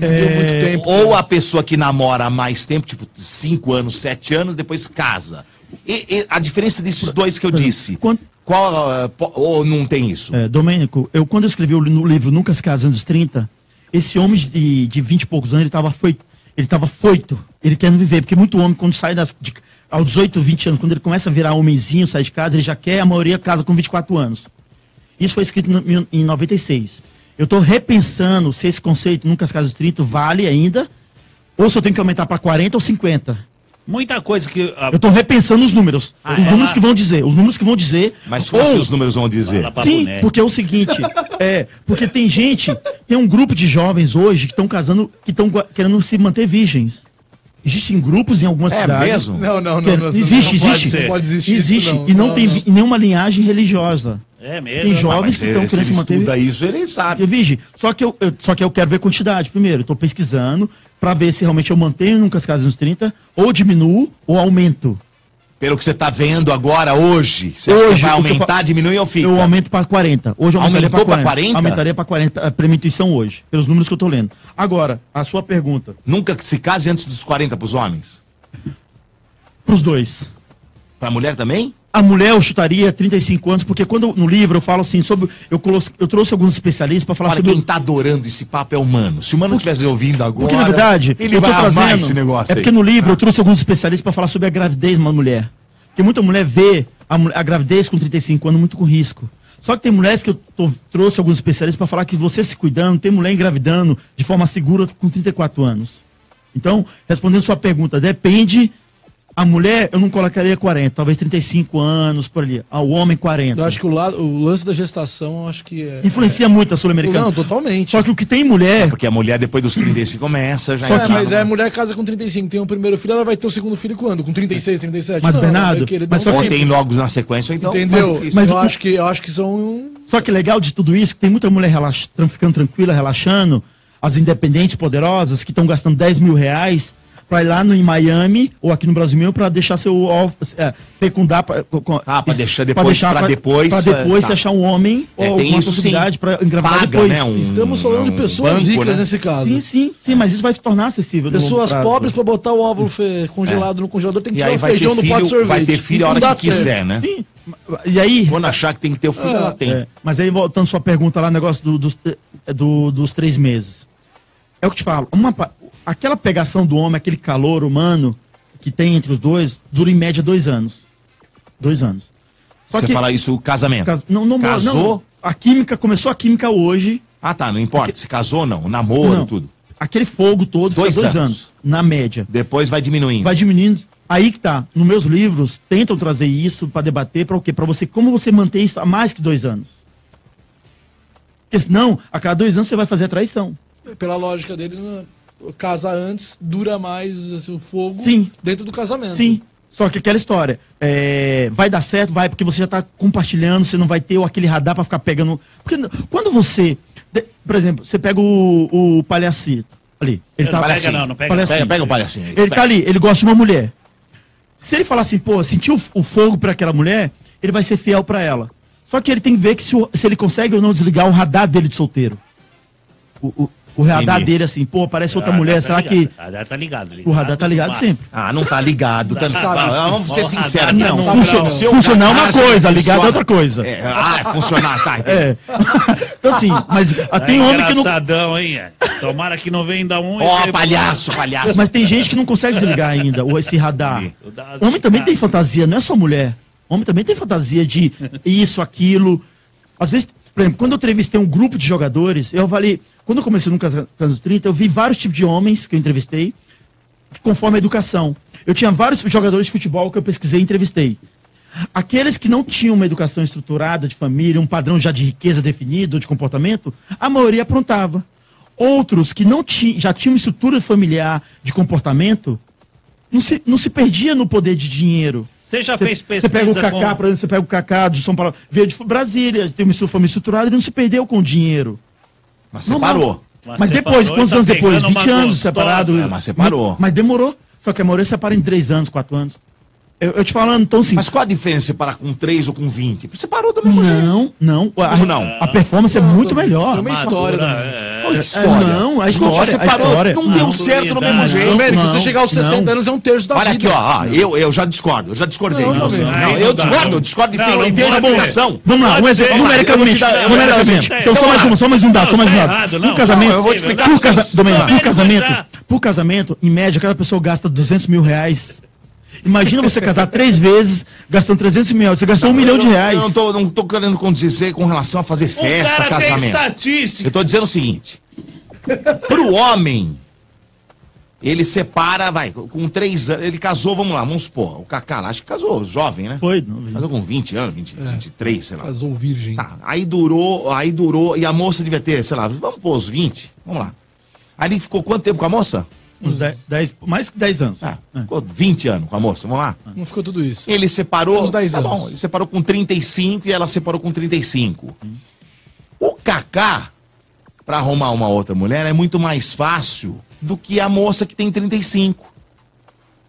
É, muito tempo. Ou a pessoa que namora há mais tempo, tipo cinco anos, sete anos, depois casa. E, e a diferença desses dois que eu disse, Quando- qual, po- ou não tem isso? É, Domênico, eu quando eu escrevi no livro Nunca se casando dos 30, esse homem de, de 20 e poucos anos, ele estava foito, ele tava foito, ele querendo viver, porque muito homem quando sai das, de, aos 18, 20 anos, quando ele começa a virar homenzinho, sai de casa, ele já quer, a maioria casa com 24 anos. Isso foi escrito no- em- em 96. Eu estou repensando se esse conceito Nunca se casa dos 30 vale ainda, ou se eu tenho que aumentar para 40 ou 50. Muita coisa que. a- Eu estou repensando os números. Ah, os é? números que vão dizer. Os números que vão dizer. Mas como assim ou- os números vão dizer? Sim, porque é o seguinte, é, porque tem gente, tem um grupo de jovens hoje que estão casando, que estão querendo se manter virgens. Existem grupos em algumas É cidades. mesmo? Não, não, que- não. não, existe, não pode existe. ser, Não pode existir. Existe. isso, não. e não, Não, tem nenhuma linhagem religiosa. É mesmo. Tem jovens que estão querendo ele se manter estuda isso, ele sabe. Vige, só que eu, eu- só que eu quero ver quantidade primeiro. Estou pesquisando para ver se realmente eu mantenho nunca as casas nos 30, ou diminuo ou aumento. Pelo que você está vendo agora, hoje, você Hoje, vai eu aumentar, fa- diminui ou fica? Eu aumento para 40. Hoje eu aumentaria Aumentou para pra 40. 40? Aumentaria para 40 para minha intuição hoje, pelos números que eu estou lendo. Agora, a sua pergunta Nunca se case antes dos 40 para os homens? para os dois. Para a mulher também? A mulher eu chutaria 35 anos, porque quando no livro eu falo assim sobre eu, eu trouxe alguns especialistas para falar Olha, sobre quem tá adorando esse papo é o humano. Se o humano estivesse ouvindo agora, Porque, na verdade, ele vai amar trazendo- esse negócio É aí. porque no livro eu trouxe alguns especialistas para falar sobre a gravidez de uma mulher. Porque muita mulher vê a, a gravidez com 35 anos muito com risco. Só que tem mulheres que eu tô- trouxe alguns especialistas para falar que você se cuidando, tem mulher engravidando de forma segura com 34 anos. Então, respondendo sua pergunta, depende. A mulher eu não colocaria 40, talvez 35 anos por ali. Ah, O homem 40. Eu acho que o, lado, o lance da gestação, eu acho que é. Influencia muito a sul-americana. Não, totalmente. Só que o que tem mulher Porque a mulher, depois dos 35, começa já É, entrar mas numa- é, a mulher casa com 35, tem o primeiro filho, ela vai ter o segundo filho quando? Com 36, 37? Mas, Não, Bernardo, querer mas um só que- tem logo na sequência, ou então Entendeu? Mas eu, o- acho que, eu acho que são. um- Só que legal de tudo isso, que tem muita mulher relax... ficando tranquila, relaxando, as independentes poderosas que estão gastando 10 mil reais pra ir lá no, em Miami ou aqui no Brasil mesmo pra deixar seu óvulo, é, fecundar pra, com- com- Ah, pra isso, deixar depois- pra depois, pra depois é, você tá. achar um homem É, ou uma possibilidade pra engravidar Paga, depois. né? Um, Estamos falando de um pessoas banco, ricas né? nesse caso. Sim, sim, sim, mas isso vai se tornar acessível. no Pessoas prazo. pobres pra botar o óvulo congelado no congelador tem que E tirar aí o vai ter, feijão pote de filho, sorvete. vai ter filho a hora que certo. quiser, né? Sim. E aí, Quando achar que tem que ter o filho, Ah, ela tem. É, mas aí, voltando à sua pergunta lá, negócio do- dos, é, do- dos três meses. É o que te falo. Uma, aquela pegação do homem, aquele calor humano que tem entre os dois, dura em média dois anos. Dois anos. Só Você que- fala isso, o casamento. cas- não, não, Casou? não, a química, começou a química hoje. Ah, tá, não importa. Se casou ou não. Namoro, Não. tudo. Aquele fogo todo, Dois dois, anos. anos. na média. Depois vai diminuindo. Vai diminuindo. Aí que tá. Nos meus livros, tentam trazer isso para debater, para o quê? Para você, como você manter isso há mais que dois anos. Porque senão, a cada dois anos você vai fazer a traição. Pela lógica dele, né, casar antes dura mais assim, o fogo Sim. dentro do casamento. Sim. Só que aquela história, é, vai dar certo, vai, porque você já está compartilhando, você não vai ter aquele radar para ficar pegando. Porque quando você, por exemplo, você pega o, o palhacito ali, ele Não tá pega palhacinho. não, não pega. Palhacinho. Pega, pega o palhacinho ele tá ali, ele gosta de uma mulher. Se ele falar assim, pô, sentiu o fogo para aquela mulher, ele vai ser fiel para ela. Só que ele tem que ver que se, se ele consegue ou não desligar o radar dele de solteiro. O, o, o radar Entendi. dele assim, pô, parece outra mulher, tá será ligado. que O radar tá ligado. o radar tá ligado Mas- sempre? Ah, não tá ligado. Tá, Ah, vamos ser sinceros. não, Não, funcio- o seu funcionar é uma coisa, ligado é outra coisa. É, ah, é funcionar, tá. É. então assim, mas ah, tem é homem que não. engraçadão, hein? é. Tomara que não venda um. Ó, depois- palhaço, palhaço. Mas tem gente que não consegue desligar ainda, ou esse radar. Homem também tem fantasia, não é só mulher. Homem também tem fantasia de isso, aquilo. Às vezes, por exemplo, quando eu entrevistei um grupo de jogadores, eu falei, quando eu comecei no Casa dos 30, eu vi vários tipos de homens que eu entrevistei, conforme a educação. Eu tinha vários jogadores de futebol que eu pesquisei e entrevistei. Aqueles que não tinham uma educação estruturada de família, um padrão já de riqueza definido, de comportamento, a maioria aprontava. Outros que não ti, já tinham uma estrutura familiar de comportamento, não se, não se perdia no poder de dinheiro. Você já Você fez você pesquisa pega o Cacá, com- por exemplo, você pega o Cacá de São Paulo, veio de Brasília, tem uma família estruturada, ele não se perdeu com o dinheiro. Mas Não, separou. Mas Mas, separou depois, quantos tá anos depois? pegando uma 20 anos gostosa. separado. É, mas separou. Mas, mas demorou. Só que a maioria separa em 3 anos, 4 anos. Eu, eu te falando, então assim. Mas qual a diferença separar com 3 ou com 20? Separou do mesmo jeito. Não, não. A, Como não? a performance é muito melhor. Tem uma história Madura, também. é. É, história? não, a história, a separou, história. não, Não, deu certo do mesmo não, jeito. Domênico, se não, você chegar aos 60 não. anos, é um terço da Olha vida. aqui, ó, ó, eu, eu já discordo, eu já discordei Não, de não, você. não, eu discordo, eu discordo e Não, tenho, não e tenho pode explicação. Vamos lá, um exemplo, numericamente. Um numericamente. Então, só mais uma, só mais um dado, só mais um dado. casamento, eu vou te explicar por, casamento, por casamento, em média, cada pessoa gasta 200 mil reais. Imagina você casar três vezes, gastando 300 mil reais. Você gastou um milhão de reais. Eu não tô, não tô querendo condizer com relação a fazer O festa, cara tem casamento. estatística. Eu tô dizendo o seguinte: pro homem, ele separa, vai, com três anos. Ele casou, vamos lá, vamos supor. O Cacá lá, acho que casou jovem, né? Foi, não. Casou com 20 anos, 20, 23, sei lá. Casou virgem. Tá, aí durou, aí durou, e a moça devia ter, sei lá, vamos pôr os 20, vamos lá. Aí ele ficou quanto tempo com a moça? Uns 10, 10 mais que 10 anos. Ah, ficou 20 anos com a moça, vamos lá. Não ficou tudo isso. Ele separou. Uns 10 tá anos. bom, ele separou com 35 e ela separou com 35. O Kaká, pra arrumar uma outra mulher, é muito mais fácil do que a moça que tem 35.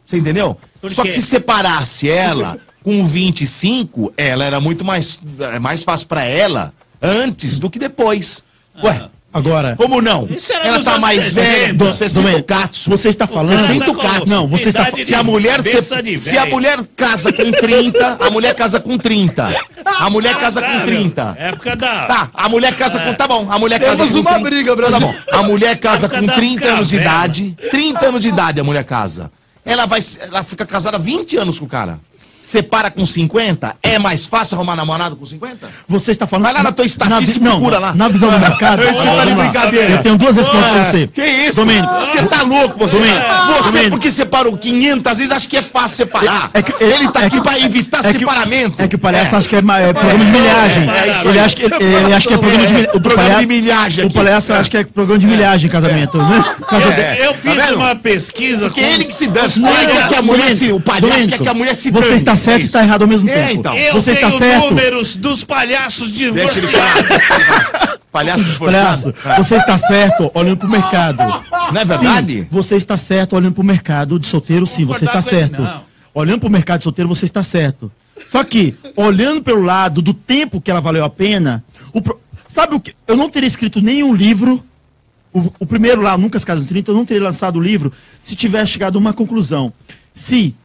Você entendeu? Só que se separasse ela com 25, ela era muito mais. É mais fácil pra ela antes do que depois. Ué, Agora, como não? Ela tá mais 60. velha. Do- Você sente o Domênico, catso. você está falando. Você sente o tá Não, você está- idade Se a mulher, se, se a mulher casa com 30, a mulher casa com 30. A mulher casa com 30. Época da. Tá, a mulher casa com. Tá bom, a mulher Temos casa com. uma 30. briga, Tá Brasil. bom. A mulher casa com das 30 anos de idade. 30 anos de idade a mulher casa. Ela vai. Ela fica casada há 20 anos com o cara. Separa com 50, é mais fácil arrumar namorado com 50? Você está falando. Vai lá na tua estatística e vi- não, procura lá. Na visão do mercado. Você tá de vamos lá. brincadeira. Eu tenho duas respostas pra você. Que isso? Domênico. Você tá louco, você. Domênico. Você, Domênico. porque separou 500 vezes, acha que é fácil separar. É que- ele tá é aqui pra evitar é que- separamento. É que o palhaço acha que é, ma- é programa de milhagem. É isso ele acha que, ele acha que é programa de milhagem. É, programa de milhagem O palhaço acha que é programa de milhagem em casamento, né? É. Eu Tá fiz vendo? uma pesquisa Porque com. ele que se dane. Não, Ele quer que a mulher se. O palhaço quer que a mulher se dane. Está certo É e está errado ao mesmo É, tempo. então. Eu Você está tenho certo. números dos palhaços Deixa ele falar. Palhaço esforçado. Palhaço, você está certo olhando pro mercado. Não é verdade? Sim, você está certo olhando pro mercado de solteiro, sim, você está certo. Olhando pro mercado de solteiro, você está certo. Só que, olhando pelo lado do tempo que ela valeu a pena, o pro- sabe o que? Eu não teria escrito nenhum livro, o, o primeiro lá, Nunca as Casas 30, eu não teria lançado o livro se tivesse chegado a uma conclusão. Se,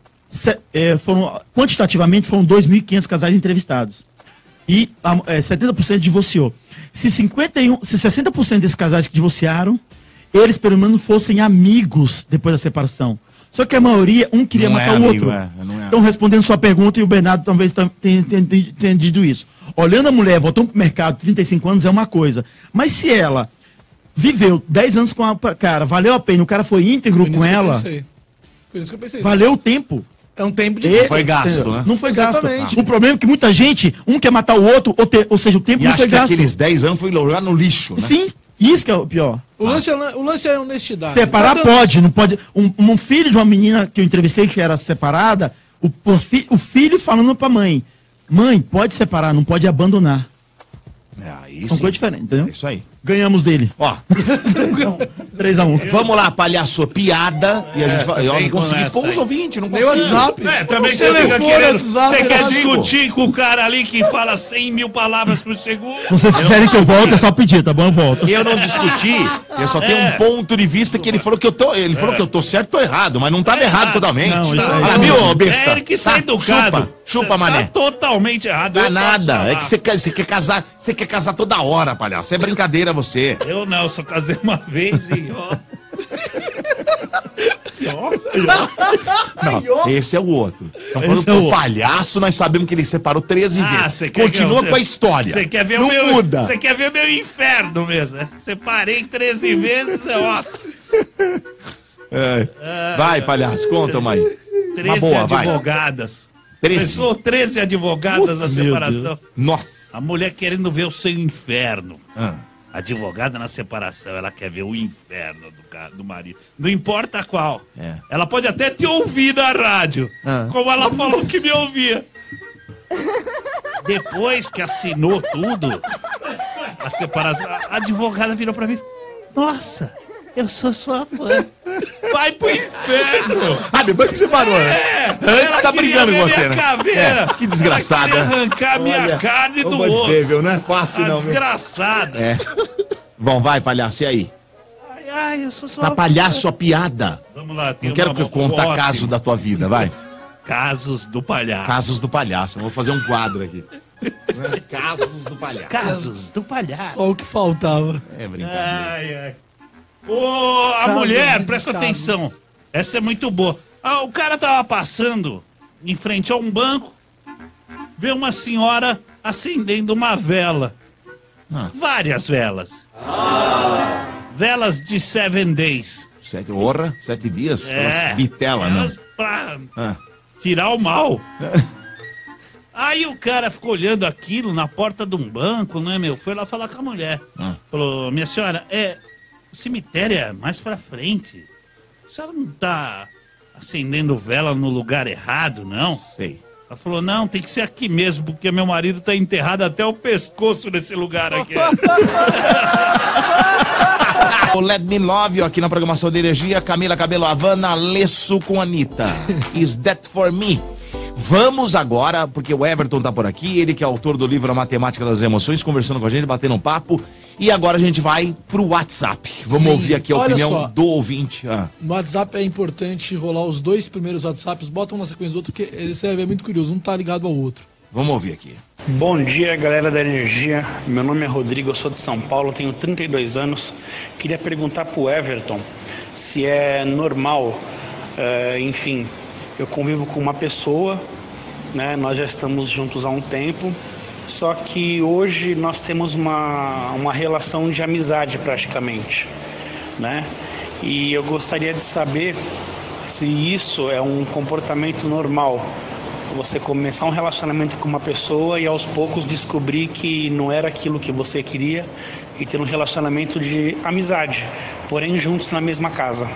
eh, foram, quantitativamente, foram 2.500 casais entrevistados e a- é, 70% divorciou. Se 51, se 60% desses casais que divorciaram, eles pelo menos fossem amigos depois da separação. Só que a maioria, um queria Não é matar o amigo, outro. é, não é. Então, respondendo sua pergunta, e o Bernardo talvez tenha entendido isso. Olhando a mulher voltando pro mercado, 35 anos, é uma coisa. Mas se ela viveu 10 anos com a cara, valeu a pena, o cara foi íntegro Foi com ela. Foi isso que eu pensei. valeu o tempo. É um tempo de. Foi gasto, né? Não foi gasto. Exatamente. O problema é que muita gente, um quer matar o outro, ou, te- ou seja, o tempo E não acho foi que gasto. aqueles 10 anos foi jogar no lixo, né? Sim, isso que é o pior. O lance, é, o lance é a honestidade. Separar Cada- pode, não pode. Um, um filho de uma menina que eu entrevistei que era separada, o, o fi- o filho falando pra mãe: Mãe, pode separar, não pode abandonar. É, aí São sim. coisas diferentes, entendeu? É isso aí. Ganhamos dele. Ó, 3x1. vamos lá, palhaço, piada. E a gente vai. Eu não consegui pôr os ouvintes, não consigo. WhatsApp. É, também O você fica telefone, querendo. WhatsApp, Você quer discutir com o cara ali que fala 100 mil palavras por segundo? Vocês quiserem que eu volte, é só pedir, tá bom? Eu volto. Eu não discuti, eu só tenho É. um ponto de vista que ele falou que eu tô. Ele falou que eu tô certo ou errado, mas não tava errado totalmente. Ah, viu, besta? É ele que sai Tá, educado. Chupa, chupa, mané. Tá totalmente errado. É posso nada. É que você quer, você quer casar. Você quer casar toda hora, palhaço. É brincadeira você. Eu não, só casei uma vez e ó. Não, esse é o outro. Estamos falando Esse é o outro. palhaço, nós sabemos que ele separou 13 Ah, vezes. Continua que eu- com a história. Você quer ver não o meu. muda. Você quer ver o meu inferno mesmo. né? Separei 13 vezes, ó. É. Vai, palhaço, conta uma aí. 13 boa, vai. Advogadas. 13. Pessoa 13 advogadas da Putz, meu separação. Nossa. A mulher querendo ver o seu inferno. Ah, Advogada na separação, ela quer ver o inferno do, ca- do marido. Não importa qual. É. Ela pode até te ouvir na rádio. Ah. Como ela falou que me ouvia. Depois que assinou tudo, a separação, a advogada virou pra mim. Nossa, eu sou sua fã. Vai pro inferno! Ah, depois que você parou, né? É, Antes tá brigando com você, né? É, que desgraçada. Ela arrancar minha carne do osso. dizer, viu? Não é fácil, A não, desgraçada. É. Bom, vai, palhaço, e aí? Ai, ai, eu sou sua Pra palhaço a piada. Vamos lá, tem Não quero que eu ótima. caso da tua vida, vai. Casos do palhaço. Casos do palhaço. Eu vou fazer um quadro aqui. Casos do palhaço. Casos do palhaço. Só o que faltava. É brincadeira. Ai, ai. Ô, a mulher, presta atenção. Essa é muito boa. Ah, o cara tava passando em frente a um banco, vê uma senhora acendendo uma vela. Ah. Várias velas. Velas de seven days. Sete, honra, sete dias, É, bitela, né? elas pra Ah. tirar o mal. Aí o cara ficou olhando aquilo na porta de um banco, né, meu? Foi lá falar com a mulher. Ah. Falou, minha senhora, é. O cemitério é mais pra frente. A senhora não tá acendendo vela no lugar errado, não? Sei. Ela falou, não, tem que ser aqui mesmo, porque meu marido tá enterrado até o pescoço nesse lugar aqui. O Let Me Love You aqui na programação de energia. Camila Cabelo Havana, Lesso com Anitta. Is That For Me? Vamos agora, porque o Everton tá por aqui, ele que é autor do livro A Matemática das Emoções, conversando com a gente, batendo um papo. E agora a gente vai pro WhatsApp. Vamos Sim, ouvir aqui a olha opinião só. do ouvinte. Ah, No WhatsApp é importante rolar os dois primeiros WhatsApps, botam na sequência do outro, porque esse é muito curioso, um tá ligado ao outro. vamos ouvir aqui. Bom dia, galera da Energia. Meu nome é Rodrigo, eu sou de São Paulo, tenho 32 anos. Queria perguntar pro Everton se é normal, eh, enfim, eu convivo com uma pessoa, né? Nós já estamos juntos há um tempo, só que hoje nós temos uma, uma relação de amizade praticamente, né? E eu gostaria de saber se isso é um comportamento normal você começar um relacionamento com uma pessoa e aos poucos descobrir que não era aquilo que você queria e ter um relacionamento de amizade, porém juntos na mesma casa.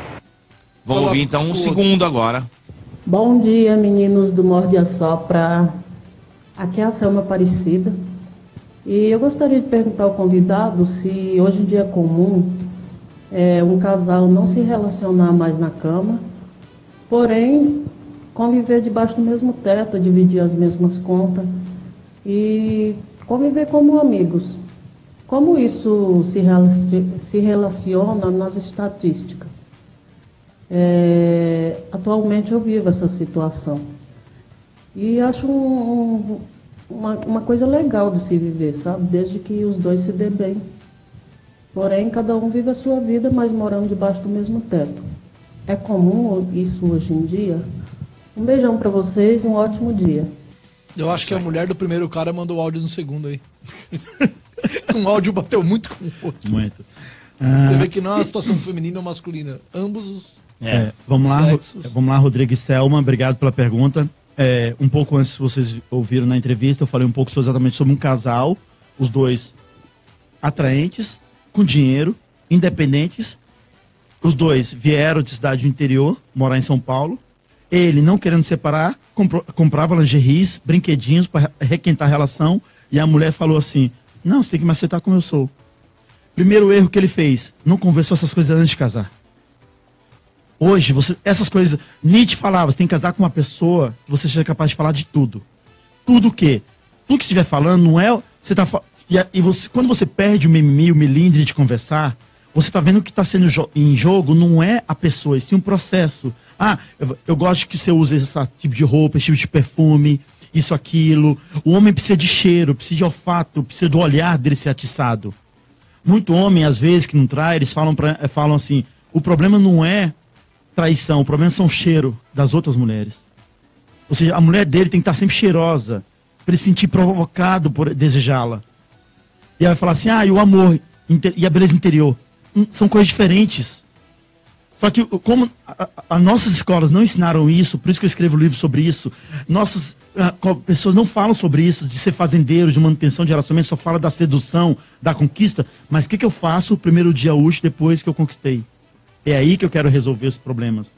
Vamos ouvir então um segundo agora. Bom dia, meninos do Morde a Sopra. Aqui é a Selma Aparecida. E eu gostaria de perguntar ao convidado se hoje em dia é comum é, um casal não se relacionar mais na cama, porém conviver debaixo do mesmo teto, dividir as mesmas contas e conviver como amigos. Como isso se, se relaciona nas estatísticas? É, atualmente eu vivo essa situação. E acho um- um- uma, uma coisa legal de se viver, sabe? Desde que os dois se dêem bem. Porém, cada um vive a sua vida, mas morando debaixo do mesmo teto. É comum isso hoje em dia? Um beijão para vocês, um ótimo dia. Eu acho que a mulher do primeiro cara mandou o áudio no segundo aí. um áudio bateu muito com o outro. Muito. Você vê que não é uma situação feminina ou masculina. Ambos os. É, vamos lá, Sexos. vamos lá, Rodrigo e Selma, obrigado pela pergunta. É, um pouco antes, vocês ouviram na entrevista, eu falei um pouco exatamente sobre um casal, os dois atraentes, com dinheiro, independentes. Os dois vieram de cidade do interior, morar em São Paulo. Ele, não querendo separar, comprou- comprava lingeries, brinquedinhos para requentar a relação. E a mulher falou assim: Não, você tem que me aceitar como eu sou. Primeiro erro que ele fez: não conversou essas coisas antes de casar. Hoje, você, essas coisas. Nietzsche falava: você tem que casar com uma pessoa que você seja capaz de falar de tudo. Tudo o quê? Tudo que estiver falando não é. Você tá, e, e você, quando você perde o mimimi, o melindre de conversar, você tá vendo que está sendo jo- em jogo não é a pessoa, e sim um processo. Ah, eu, eu gosto que você use esse tipo de roupa, esse tipo de perfume, isso, aquilo. O homem precisa de cheiro, precisa de olfato, precisa do olhar dele ser atiçado. Muito homem, às vezes, que não trai, eles falam, pra, eh, falam assim: o problema não é traição, o problema são o cheiro das outras mulheres. Ou seja, a mulher dele tem que estar sempre cheirosa, para ele se sentir provocado por desejá-la. E aí vai falar assim: ah, e o amor e a beleza interior. Hum, são coisas diferentes. Só que como a- a- as nossas escolas não ensinaram isso, por isso que eu escrevo livro sobre isso, nossas ah, co- pessoas não falam sobre isso, de ser fazendeiro, de manutenção de relacionamento, só fala da sedução, da conquista. Mas o que, que eu faço o primeiro dia útil depois que eu conquistei? É aí que eu quero resolver os problemas.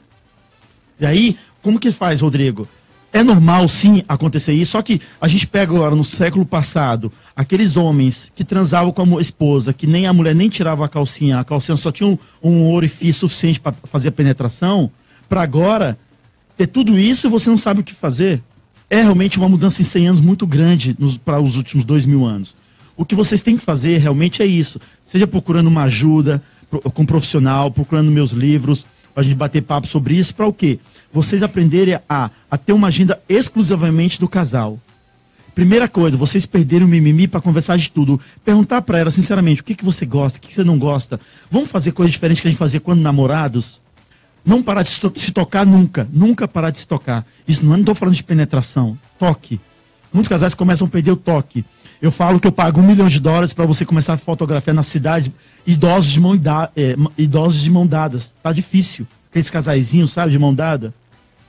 E aí, como que faz, Rodrigo? É normal, sim, acontecer isso, só que a gente pega agora, no século passado, aqueles homens que transavam com a esposa, que nem a mulher nem tirava a calcinha, a calcinha só tinha um, um orifício suficiente para fazer a penetração, para agora ter tudo isso e você não sabe o que fazer. É realmente uma mudança em 100 anos muito grande para os últimos dois mil anos. O que vocês têm que fazer realmente é isso. Seja procurando uma ajuda com um profissional, procurando meus livros, a gente bater papo sobre isso, para o quê? Vocês aprenderem a, a ter uma agenda exclusivamente do casal. Primeira coisa, vocês perderam o mimimi para conversar de tudo. Perguntar para ela, sinceramente, o que, que você gosta, o que, que você não gosta. Vamos fazer coisas diferentes que a gente fazia quando namorados? Não parar de se, to- se tocar nunca. Nunca parar de se tocar. Isso não estou falando de penetração. Toque. Muitos casais começam a perder o toque. Eu falo que eu pago um milhão de dólares para você começar a fotografiar na cidade idosos de mão, da, é, idosos de mão dadas. Tá difícil. Aqueles casaizinhos, sabe, de mão dada.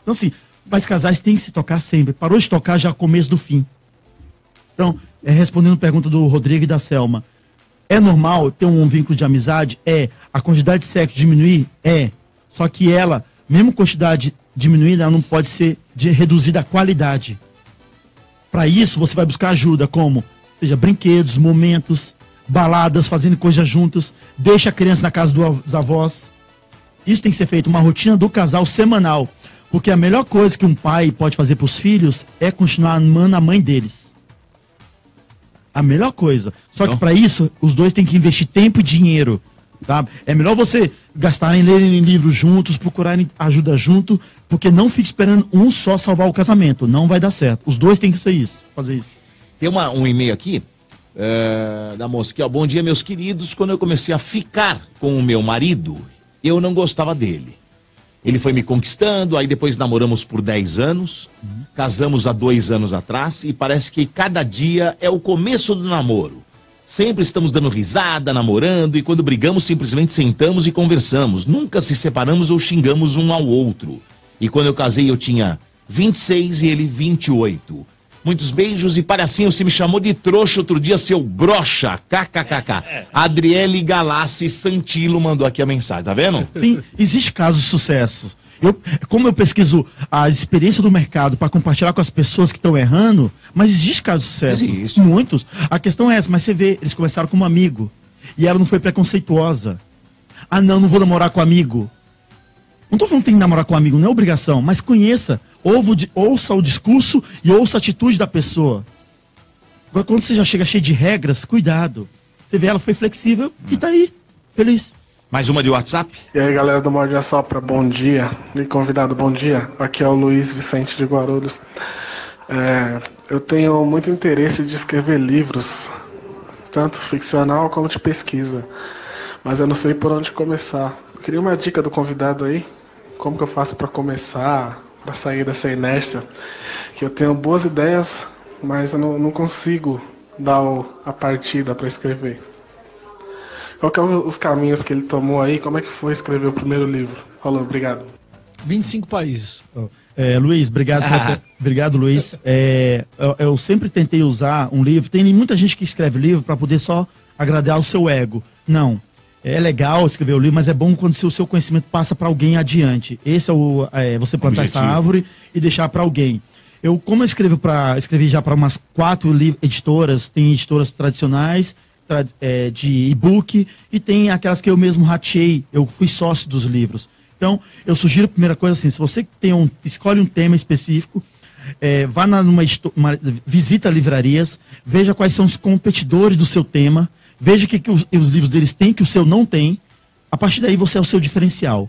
Então, assim, mas casais têm que se tocar sempre. Parou de tocar já começo do fim. Então, é, respondendo a pergunta do Rodrigo e da Selma. É normal ter um vínculo de amizade? É. A quantidade de sexo diminuir? É. Só que ela, mesmo quantidade diminuída, ela não pode ser de, reduzida a qualidade. Para isso, você vai buscar ajuda, como seja brinquedos, momentos, baladas, fazendo coisas juntos, deixa a criança na casa dos avós. Isso tem que ser feito, uma rotina do casal semanal. Porque a melhor coisa que um pai pode fazer para os filhos é continuar amando a mãe deles. A melhor coisa. Só que Então? para isso, os dois têm que investir tempo e dinheiro. Tá? É melhor você gastarem, lerem livros juntos, procurarem ajuda junto, porque não fique esperando um só salvar o casamento. Não vai dar certo. Os dois têm que ser isso, fazer isso. Tem uma- um e-mail aqui é, da moça. Bom dia, meus queridos. Quando eu comecei a ficar com o meu marido, eu não gostava dele. Ele foi me conquistando, aí depois namoramos por 10 anos, casamos há dois anos atrás e parece que cada dia é o começo do namoro. Sempre estamos dando risada, namorando e quando brigamos simplesmente sentamos e conversamos. Nunca se separamos ou xingamos um ao outro. E quando eu casei eu tinha 26 e ele 28. Muitos beijos e palhacinho, você me chamou de trouxa outro dia, seu brocha, kkkk. Adriele Galassi Santilo mandou aqui a mensagem, tá vendo? Sim, existe casos de sucesso. Eu, como eu pesquiso a experiência do mercado para compartilhar com as pessoas que estão errando, mas existe casos de sucesso. Existe. Muitos. A questão é essa, mas você vê, eles começaram como amigo. E ela não foi preconceituosa. Ah, não, não vou namorar com amigo. Não tô falando que tem que namorar com amigo, não é obrigação, mas conheça. Ouça o discurso e ouça a atitude da pessoa. Agora, quando você já chega cheio de regras, cuidado. Você vê, ela foi flexível e tá aí, feliz. Mais uma de WhatsApp? E aí galera do Morde a Sopra, bom dia. E convidado, bom dia. Aqui é o Luiz Vicente de Guarulhos. É, eu tenho muito interesse de escrever livros, tanto ficcional como de pesquisa. Mas eu não sei por onde começar. Eu queria uma dica do convidado aí. Como que eu faço para começar, para sair dessa inércia? Que eu tenho boas ideias, mas eu não, não consigo dar o- a partida para escrever. Qual que é o- os caminhos que ele tomou aí? Como é que foi escrever o primeiro livro? Falou, obrigado. 25 países. É, Luiz, obrigado. você- obrigado, Luiz. É, eu, eu sempre tentei usar um livro. Tem muita gente que escreve livro para poder só agradar o seu ego. Não. É legal escrever o livro, mas é bom quando o seu conhecimento passa para alguém adiante. Esse é o é, você plantar essa Objetivo. árvore e deixar para alguém. Eu, como eu escrevo para escrevi já para umas quatro editoras, tem editoras tradicionais tra- é, de e-book e tem aquelas que eu mesmo ratei. Eu fui sócio dos livros. Então, eu sugiro a primeira coisa assim, se você tem um, escolhe um tema específico, é, vá na, numa uma- visita livrarias, veja quais são os competidores do seu tema, veja o que, que os, os livros deles têm que o seu não tem. A partir daí você é o seu diferencial.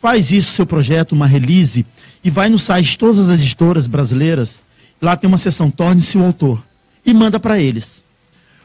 Faz isso, seu projeto, uma release, e vai no site de todas as editoras brasileiras. Lá tem uma seção Torne-se o autor. E manda para eles.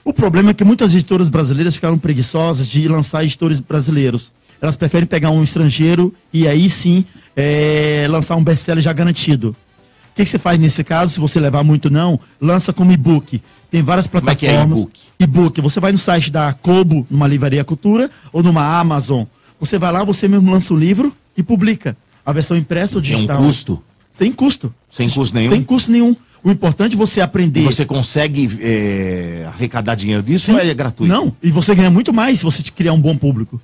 O problema é que muitas editoras brasileiras ficaram preguiçosas de lançar editores brasileiros. Elas preferem pegar um estrangeiro e aí sim é, lançar um best-seller já garantido. O que, que você faz nesse caso? Se você levar muito não, lança como e-book. Tem várias Como é que é plataformas. e-book? E-book. Você vai no site da Kobo, numa livraria Cultura, ou numa Amazon, Você vai lá, você mesmo lança o livro e publica. A versão impressa ou um digital. custo. Sem custo. Sem custo nenhum? Sem custo nenhum. O importante é você aprender. E você consegue é, arrecadar dinheiro disso ou é gratuito? Não, e você ganha muito mais se você criar um bom público.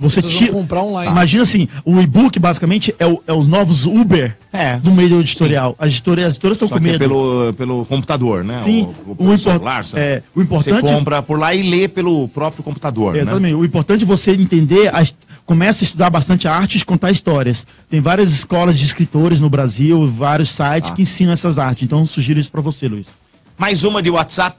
Você tira. comprar online. Imagina assim, o e-book basicamente é, o- é os novos Uber É. do meio editorial. As editoras as editoras estão Só com que é medo. pelo, pelo computador, né? Sim, O, o impor- celular, sabe? é, o importante- Você compra por lá e lê pelo próprio computador, né? Exatamente. O importante é você entender, a his- começa a estudar bastante artes e contar histórias. Tem várias escolas de escritores no Brasil, vários sites Ah. que ensinam essas artes. Então, eu sugiro isso pra você, Luiz. Mais uma de WhatsApp.